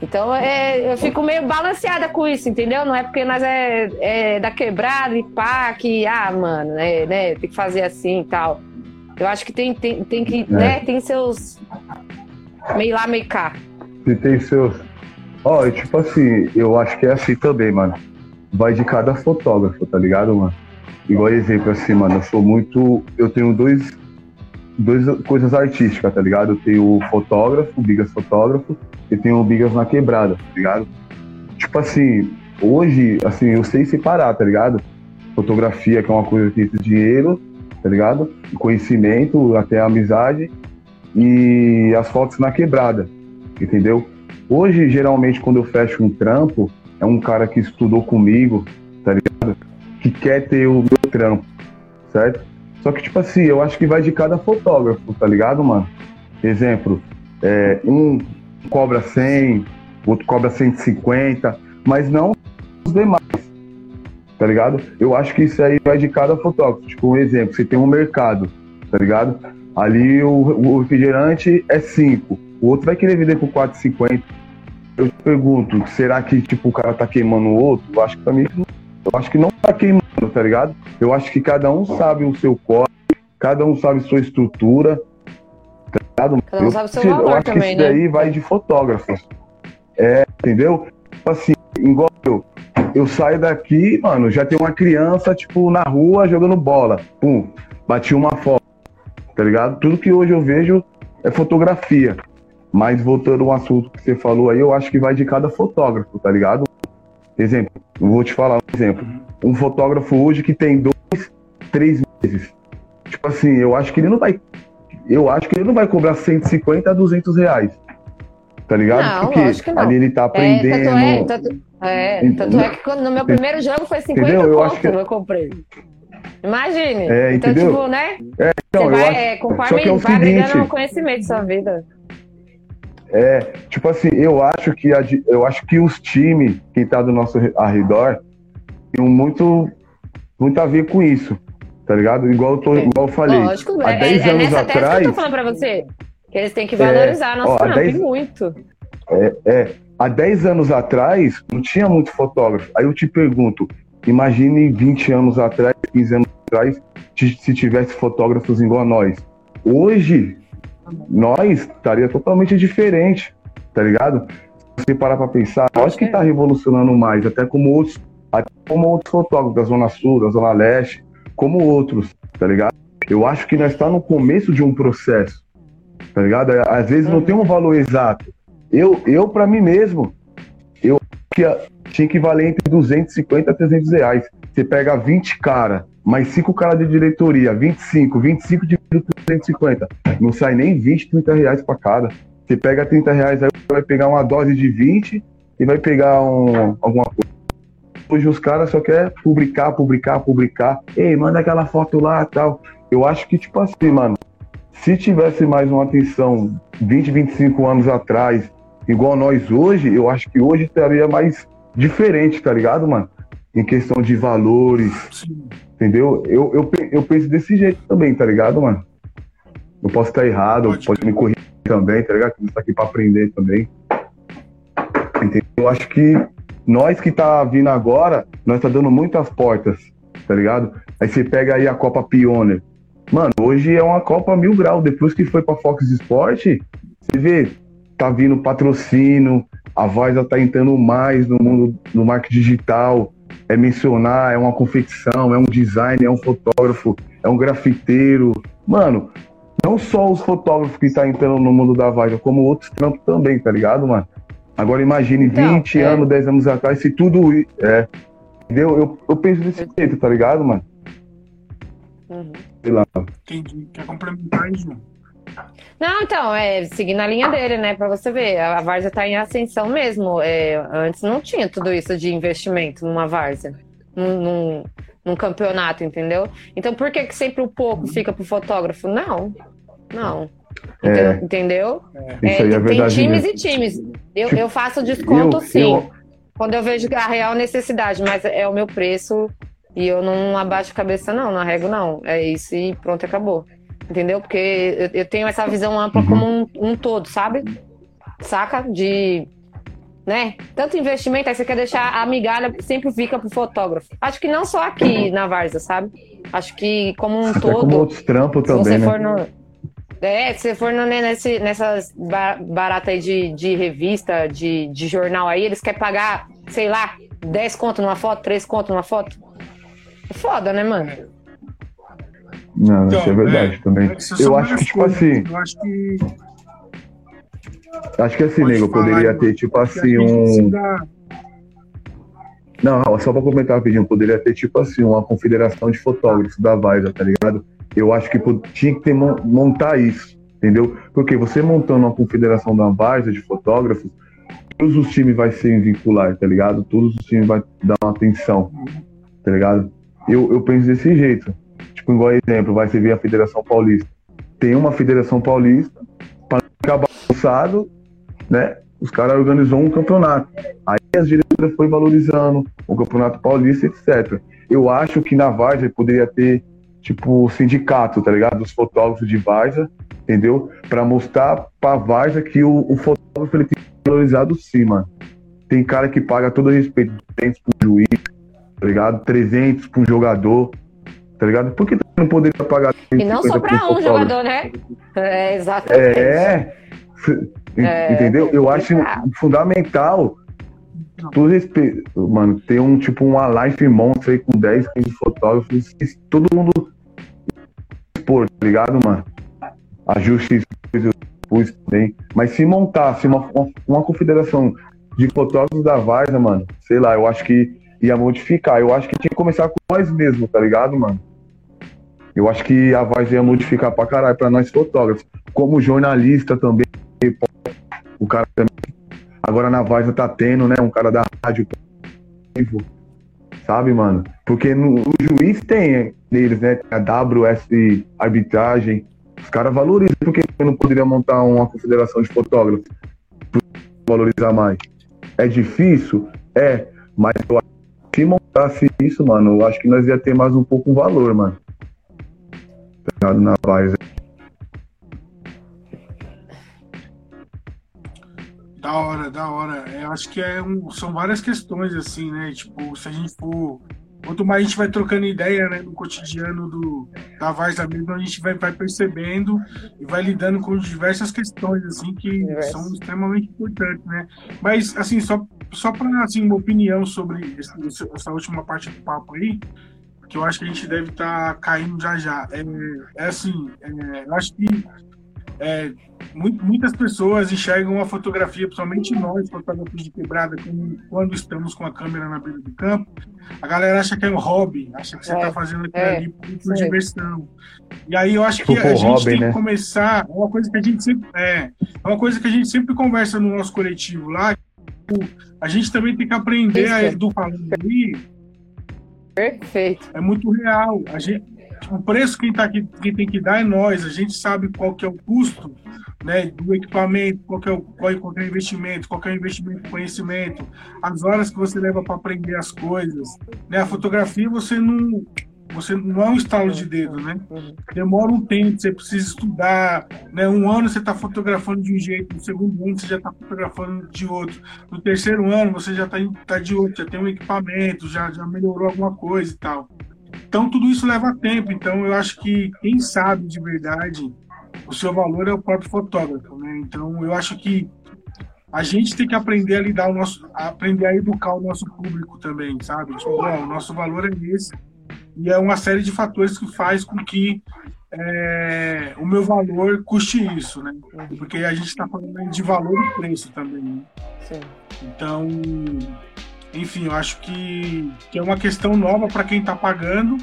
Então é, eu fico meio balanceada com isso, entendeu? Não é porque nós é, é da quebrada e pá, que, ah, mano, né, né, tem que fazer assim e tal. Eu acho que tem, tem, tem que, né, tem seus. meio lá, meio cá. Se tem seus. Ó, e tipo assim, eu acho que é assim também, mano. Vai de cada fotógrafo, tá ligado, mano? Igual exemplo, assim, mano, eu sou muito. Eu tenho dois. Duas coisas artísticas, tá ligado? Eu tenho o fotógrafo, o Bigas fotógrafo, e tenho o Bigas na quebrada, tá ligado? Tipo assim, hoje, assim, eu sei separar, tá ligado? Fotografia, que é uma coisa que tem dinheiro, tá ligado? Conhecimento, até amizade, e as fotos na quebrada, entendeu? Hoje, geralmente, quando eu fecho um trampo, é um cara que estudou comigo, tá ligado? Que quer ter o meu trampo, certo? Só que, tipo assim, eu acho que vai de cada fotógrafo, tá ligado, mano? Exemplo, é, um cobra 100, outro cobra 150, mas não os demais, tá ligado? Eu acho que isso aí vai de cada fotógrafo. Tipo, um exemplo, você tem um mercado, tá ligado? Ali o, o refrigerante é 5, o outro vai querer vender por 4,50. Eu te pergunto, será que tipo, o cara tá queimando o outro? Eu acho que pra mim, eu acho que não tá queimando, tá ligado? Eu acho que cada um sabe o seu corte, cada um sabe sua estrutura, tá ligado? Cada um eu, sabe o seu eu valor acho que também, isso né? daí vai de fotógrafos. É, entendeu? Tipo Assim, igual eu, eu saio daqui, mano, já tem uma criança, tipo, na rua jogando bola. Pum, bati uma foto, tá ligado? Tudo que hoje eu vejo é fotografia. Mas voltando ao assunto que você falou aí, eu acho que vai de cada fotógrafo, tá ligado? Exemplo, eu vou te falar um exemplo. Um fotógrafo hoje que tem dois, três meses. Tipo assim, eu acho que ele não vai. Eu acho que ele não vai cobrar 150 a 200 reais. Tá ligado? Não, Porque não. ali ele tá É, aprendendo. tanto é, tanto, é, tanto é que quando- no meu primeiro jogo foi 50 Entendeu? Eu acho que- eu comprei. Imagine. É, então, entendeu? tipo, né? Então, você vai, acho- é, conforme é vai seguinte- o conhecimento da sua vida. É, tipo assim, eu acho que a eu acho que os times, quem tá do nosso re- arredor, tem muito, muito a ver com isso, tá ligado? Igual eu, tô, igual eu falei, Lógico, há é, 10 é anos nessa tese que eu atrás, tô falando pra você. Que eles têm que valorizar nosso ó, 10 e muito. é, é, há 10 anos atrás não tinha muito fotógrafo. Aí eu te pergunto, imagine 20 anos atrás, 15 anos atrás, se tivesse fotógrafos igual a nós. Hoje, nós estaria totalmente diferente, tá ligado? Se você parar pra pensar, nós que tá revolucionando mais, até como outros, até como outros fotógrafos da Zona Sul, da Zona Leste, como outros, tá ligado? Eu acho que nós está no começo de um processo, tá ligado? Às vezes não tem um valor exato. Eu, eu para mim mesmo, eu tinha que valer entre 250 a 300 reais. Você pega 20 cara, mais 5 cara de diretoria, 25, 25 de 350. Não sai nem 20, 30 reais para cada. Você pega 30 reais, aí vai pegar uma dose de 20 e vai pegar um, alguma coisa. Hoje os caras só querem publicar, publicar, publicar. Ei, manda aquela foto lá tal. Eu acho que, tipo assim, mano, se tivesse mais uma atenção 20, 25 anos atrás, igual nós hoje, eu acho que hoje estaria mais diferente, tá ligado, mano? Em questão de valores, Sim. entendeu? Eu, eu, eu penso desse jeito também, tá ligado, mano? Eu posso estar errado, pode, pode me corrigir também, tá ligado? Você tá aqui pra aprender também. Entendeu? Eu acho que nós que tá vindo agora, nós tá dando muitas portas, tá ligado? Aí você pega aí a Copa Pioneer. Mano, hoje é uma Copa mil grau. Depois que foi pra Fox Sport, você vê, tá vindo patrocínio, a Varsa tá entrando mais no mundo no marketing digital. É mencionar, é uma confecção, é um design, é um fotógrafo, é um grafiteiro. Mano, não só os fotógrafos que tá entrando no mundo da Varsa, como outros trampos também, tá ligado, mano? Agora imagine então, 20 é... anos, 10 anos atrás, se tudo. É, entendeu? Eu, eu penso desse jeito, tá ligado, mano? Uhum. Sei lá. Entendi. Quer complementar isso, Não, então, é, seguindo a linha dele, né, para você ver, a Várzea tá em ascensão mesmo. É, antes não tinha tudo isso de investimento numa Várzea, num, num, num, campeonato, entendeu? Então por que, que sempre o pouco fica pro fotógrafo? Não, não. É, entendeu? É, isso aí é verdade. Tem times mesmo. e times. Eu, tipo, eu faço desconto eu, sim. Eu... Quando eu vejo a real necessidade, mas é o meu preço e eu não abaixo a cabeça, não, não arrego, não. É isso e pronto, acabou. Entendeu? Porque eu, eu tenho essa visão ampla uhum. como um, um, todo, sabe? Saca? De. Né? Tanto investimento, aí você quer deixar a migalha, sempre fica pro fotógrafo. Acho que não só aqui na Varsa, sabe? Acho que como um Até todo. Como outros trampos também. Se você né? for no. É, se você for no, né, nesse, nessas baratas aí de, de revista, de, de jornal aí, eles querem pagar, sei lá, 10 conto numa foto, 3 conto numa foto. Foda, né, mano? Não, então, isso é verdade é, também. É eu acho que, tipo coisas, assim. Eu acho que. Acho que assim, Pode nego, poderia ter, tipo assim, um. Não, só pra comentar rapidinho, poderia ter, tipo assim, uma confederação de fotógrafos da Vaisa, tá ligado? Eu acho que tinha que ter, montar isso, entendeu? Porque você montando uma confederação da Vaisa de fotógrafos, todos os times vai ser vincular, tá ligado? Todos os times vai dar uma atenção, tá ligado? Eu, eu penso desse jeito. Tipo, igual exemplo, vai ser a Federação Paulista. Tem uma Federação Paulista, para acabar lançado, né? Os caras organizou um campeonato. Aí as diretoras foi valorizando o Campeonato Paulista, etc. Eu acho que na Varsa poderia ter, tipo, sindicato, tá ligado? Dos fotógrafos de Varsa, entendeu? Para mostrar pra Varsa que o, o fotógrafo ele tem valorizado sim, mano. Tem cara que paga todo respeito, tem pro juiz, tá ligado? 300 para um jogador, tá ligado? Por que não poderia pagar E não só para um jogador, né? É, exatamente. É, é entendeu? Eu acho fundamental todo respeito, mano, ter um tipo uma life monster aí com 10, 15 fotógrafos, todo mundo expor, tá ligado, mano? Ajuste pus também. Mas se montasse uma, uma, uma confederação de fotógrafos da Varsa, mano, sei lá, eu acho que ia modificar. Eu acho que tinha que começar com nós mesmos, tá ligado, mano? Eu acho que a voz ia modificar pra caralho pra nós fotógrafos. Como jornalista também. O cara também. Agora na voz tá tendo, né? Um cara da rádio. Sabe, mano? Porque no, o juiz tem deles, né? Tem a WS arbitragem. Os caras valorizam. Por que não poderia montar uma confederação de fotógrafos? Valorizar mais. É difícil? É. Mas eu se montasse isso, mano, eu acho que nós ia ter mais um pouco um valor, mano. Na base. Da hora, da hora. É, Eu acho que é um, são várias questões, assim, né? Tipo, se a gente for. Quanto mais a gente vai trocando ideia né, no cotidiano do, da Varsa mesmo, a gente vai, vai percebendo e vai lidando com diversas questões, assim, que são extremamente importantes, né? Mas, assim, só, só para assim, uma opinião sobre essa última parte do papo aí, que eu acho que a gente deve estar caindo já já. É, é assim, é, eu acho que é, mu- muitas pessoas enxergam a fotografia, principalmente nós, fotógrafos de quebrada, como quando estamos com a câmera na beira do campo, a galera acha que é um hobby, acha que você É, está fazendo aquilo é, ali por, diversão. E aí eu acho que Tipo a gente hobby, tem né? que começar, é uma coisa que a gente sempre é, é uma coisa que a gente sempre conversa no nosso coletivo lá, tipo, a gente também tem que aprender a Isso. Edu falando ali, Perfeito. é muito real. A gente, o preço quem, tá aqui, quem tem que dar é nós. A gente sabe qual que é o custo né, do equipamento, qual que é o, qual, qual que é o investimento, qual que é o investimento em conhecimento, as horas que você leva para aprender as coisas. Né? A fotografia você não, você não é um estalo de dedo, né? Demora um tempo, você precisa estudar. Né? Um ano você está fotografando de um jeito, no segundo ano você já está fotografando de outro. No terceiro ano você já está tá de outro, já tem um equipamento, já, já melhorou alguma coisa e tal. Então tudo isso leva tempo. Então eu acho que quem sabe de verdade o seu valor é o próprio fotógrafo, né? Então eu acho que a gente tem que aprender a lidar o nosso, a aprender a educar o nosso público também, sabe? Tipo, ó, o nosso valor é esse e é uma série de fatores que faz com que é, o meu valor custe isso, né? Porque a gente está falando de valor e preço também. Né? Sim. Então, enfim, eu acho que, que é uma questão nova para quem está pagando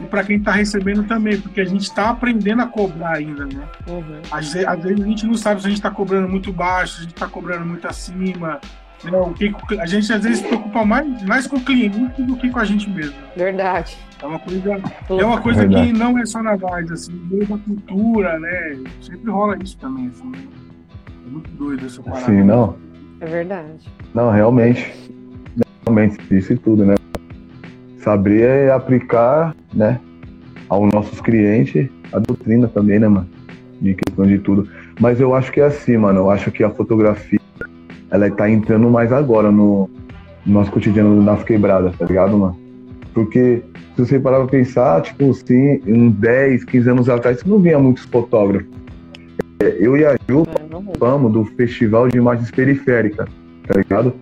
e para quem está recebendo também, porque a gente está aprendendo a cobrar ainda, né? Uhum. Às vezes, às vezes a gente não sabe se a gente está cobrando muito baixo, se a gente está cobrando muito acima. Né? O que, a gente às vezes se preocupa mais, mais com o cliente do que com a gente mesmo. Verdade. É uma coisa, é uma coisa Verdade. que não é só na Vars, assim, meio da cultura, né? Sempre rola isso também, assim. né? É muito doido essa parada. Sim, não. É verdade. Não, realmente. Realmente, isso e tudo, né? Saber é aplicar, né, aos nossos clientes a doutrina também, né, mano? De questão de tudo. Mas eu acho que é assim, mano. Eu acho que a fotografia, ela tá entrando mais agora no, no nosso cotidiano nas quebradas, tá ligado, mano? Porque se você parar pra pensar, tipo, assim, uns 10, 15 anos atrás, você não via muitos fotógrafos. É, Eu e a Ju É, participamos do Festival de Imagens Periféricas, tá ligado?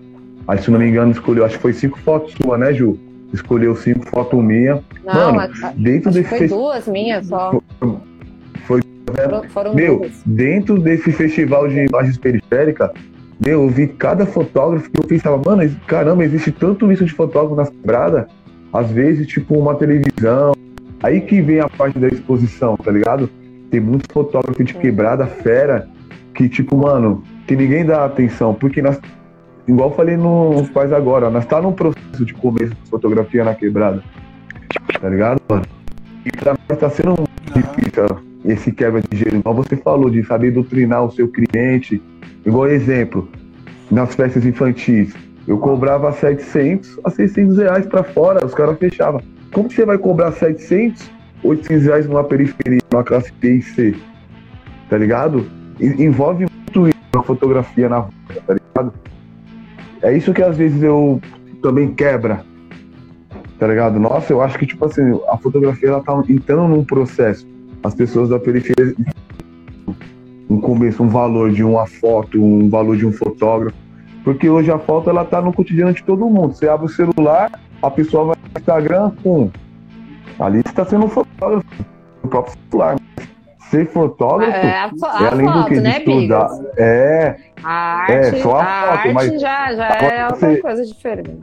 Aí, se não me engano, escolheu, acho que foi cinco fotos sua, né, Ju? Escolheu cinco fotos minha. Não, Mano, a- Dentro desse foi festival. duas minhas só. Foi- Foram, foram Meu, duas. dentro desse festival de imagens periféricas, meu, eu vi cada fotógrafo que eu pensava, mano, caramba, existe tanto isso de fotógrafo nas quebradas. Às vezes, tipo, uma televisão. Aí que vem a parte da exposição, tá ligado? Tem muitos fotógrafos de quebrada, fera, que, tipo, mano, que ninguém dá atenção. Porque nós, igual eu falei nos pais agora, nós tá num processo de começo de fotografia na quebrada. Tá ligado, mano? E pra nós tá sendo difícil esse quebra de gelo. Igual você falou, de saber doutrinar o seu cliente. Igual exemplo, nas festas infantis, eu cobrava 700 a 600 reais pra fora, os caras fechavam. Como você vai cobrar 700, 800 reais numa periferia, numa classe B e C? Tá ligado? Envolve muito isso na fotografia na rua, tá ligado? É isso que às vezes eu também quebra. Tá ligado? Nossa, eu acho que, tipo assim, a fotografia ela tá entrando num processo. As pessoas da periferia um começo, um valor de uma foto, um valor de um fotógrafo. Porque hoje a foto ela tá no cotidiano de todo mundo. Você abre o celular, a pessoa vai no Instagram, pum. Ali você tá sendo um fotógrafo no próprio celular. Ser fotógrafo É a, fo- a é além do foto, que de né, estudar. É, A arte, É, só a a foto, arte mas já, já é você- outra coisa diferente.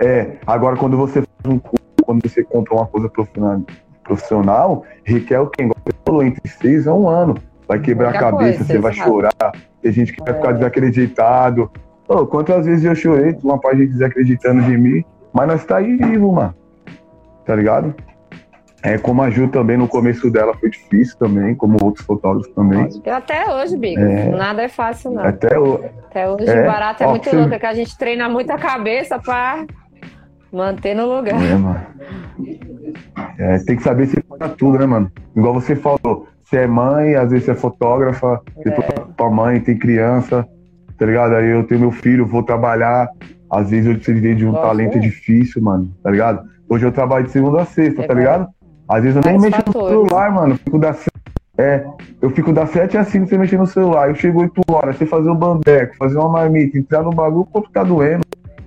É, agora quando você faz um curso, quando você compra uma coisa profissional, profissional requer o quê? Igual você falou, entre seis a um ano. Vai quebrar a Muita cabeça, coisa, você vai chorar, tem gente que vai É. ficar desacreditado. Ô, quantas vezes eu chorei, uma gente desacreditando de mim, mas nós tá aí vivo, mano. Tá ligado? É, como a Ju também, no começo dela foi difícil também, como outros fotógrafos também. Até hoje, Bigas. É. Nada é fácil, não. Até o, Até hoje É, o barato é ó, muito você- louco, é que a gente treina muito a cabeça pra manter no lugar. É, mano. É, tem que saber se para tudo, né, mano? Igual você falou, você é mãe, às vezes você é fotógrafa, você É. é. tua mãe, tem criança. tá ligado? Aí eu tenho meu filho, vou trabalhar. Às vezes eu preciso de um Nossa. talento difícil, mano, tá ligado? Hoje eu trabalho de segunda a sexta, É tá ligado? Às vezes eu nem mexo no fatores. celular, mano. Eu fico das, é, eu fico das 7 às 5 sem mexer no celular. Eu chego 8 horas, sem fazer um bandeco, fazer uma marmita, entrar no bagulho, o corpo tá doendo,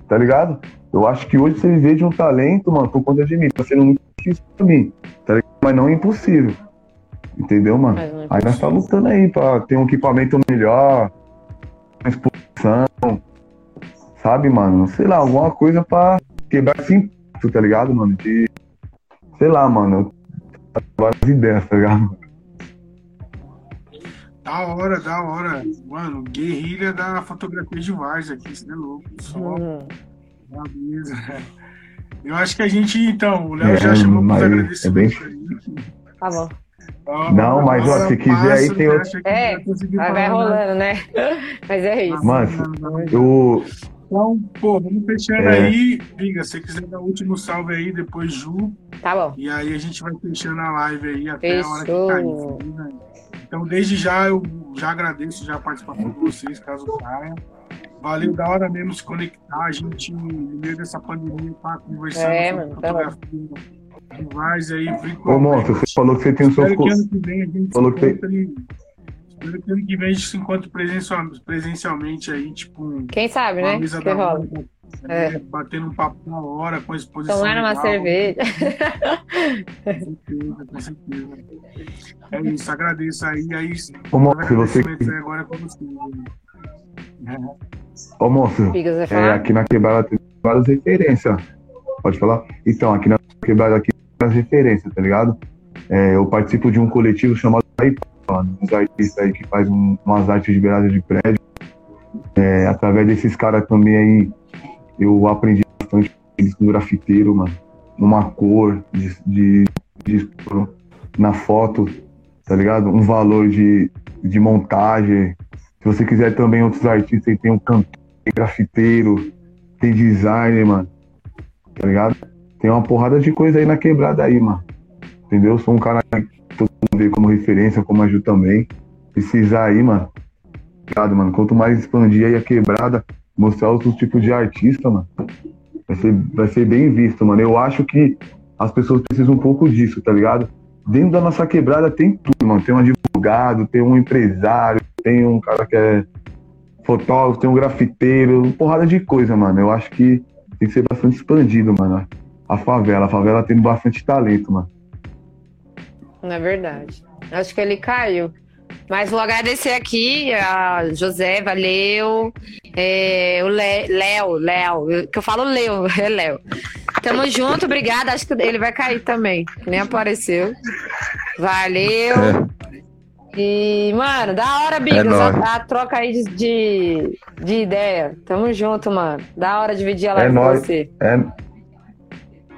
tá ligado? Eu acho que hoje você viver de um talento, mano, por conta de mim, tá sendo muito difícil pra mim, tá ligado? Mas não é impossível. Entendeu, mano? Não é Aí nós tá lutando aí pra ter um equipamento melhor, uma exposição, sabe, mano? Sei lá, alguma coisa pra quebrar esse impacto, tá ligado, mano? De, sei lá, mano, várias ideias, tá ligado? Da hora, da hora. Mano, guerrilha da fotografia de Várzea aqui, isso é louco. Só Hum. Eu acho que a gente, então, o Léo É, já chamou mas pros é aí. Tá bom. Ó, Não, mas, ó, se quiser aí tem outro- É, vai Vai, né? rolando, né? Mas é isso. Mano, Eu, Então, pô, vamos fechando É. aí. Viga, se você quiser dar o último salve aí, depois Ju. Tá bom. E aí a gente vai fechando a live aí até a hora que Fechou. cair. beleza? Então, desde já, eu já agradeço já a participação de vocês, caso caia. Valeu, da hora mesmo se conectar. A gente, no meio dessa pandemia, tá conversando É, sobre mano, tá fotografia. Várzea aí, ô, monstro, você falou que você tem o seu. Espero que co- ano que vem a gente Falou se que. Espero que ano que vem a gente se encontre presencial- presencialmente aí, tipo, Quem sabe, uma né? mesa Que da rola. hora, É. né, batendo um papo na hora, com a exposição. Tomando uma cerveja. Com certeza, com certeza. É isso, agradeço aí. aí Ô, se você. agora é com você. né? Ô, você é, aqui na quebrada tem várias referências. Pode falar? Então, aqui na quebrada aqui várias referências, tá ligado? É, eu participo de um coletivo chamado Aipa, mano. Uns artistas aí que faz um- umas artes de beirada de prédio. É, através desses caras também aí, eu aprendi bastante com grafiteiro, mano. Uma cor de, de, de- na foto, tá ligado? Um valor de, de montagem. Se você quiser também outros artistas, tem um cantor, tem grafiteiro, tem designer, mano. Tá ligado? Tem uma porrada de coisa aí na quebrada aí, mano. Entendeu? Sou um cara que todo mundo vê como referência, como a Ju também. Precisar aí, mano. Obrigado, mano. Quanto mais expandir aí a quebrada, mostrar outros tipos de artista, mano. Vai ser, vai ser bem visto, mano. Eu acho que as pessoas precisam um pouco disso, tá ligado? Dentro da nossa quebrada tem tudo, mano. Tem um advogado, tem um empresário, tem um cara que é fotógrafo, tem um grafiteiro, porrada de coisa, mano. Eu acho que tem que ser bastante expandido, mano. A favela. A favela tem bastante talento, mano. Não é verdade. Acho que ele caiu. Mas vou agradecer aqui a José, valeu. É, o Léo, Léo, que eu falo Léo, é Léo. Tamo junto, obrigada. Acho que ele vai cair também. Nem apareceu. Valeu. E, mano, da hora, Bigos, É a, a troca aí de, de, de ideia. Tamo junto, mano. Da hora dividir a live É com nóis. você. É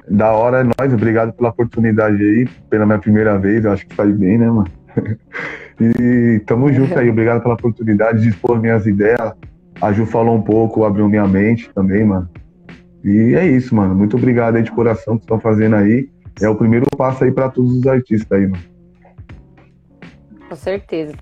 da hora, é nóis. Obrigado pela oportunidade aí, pela minha primeira vez. Eu acho que faz bem, né, mano? E tamo junto aí. Obrigado pela oportunidade de expor minhas ideias. A Ju falou um pouco, abriu minha mente também, mano. E é isso, mano. Muito obrigado aí de coração que estão fazendo aí. É o primeiro passo aí pra todos os artistas aí, mano. Com certeza.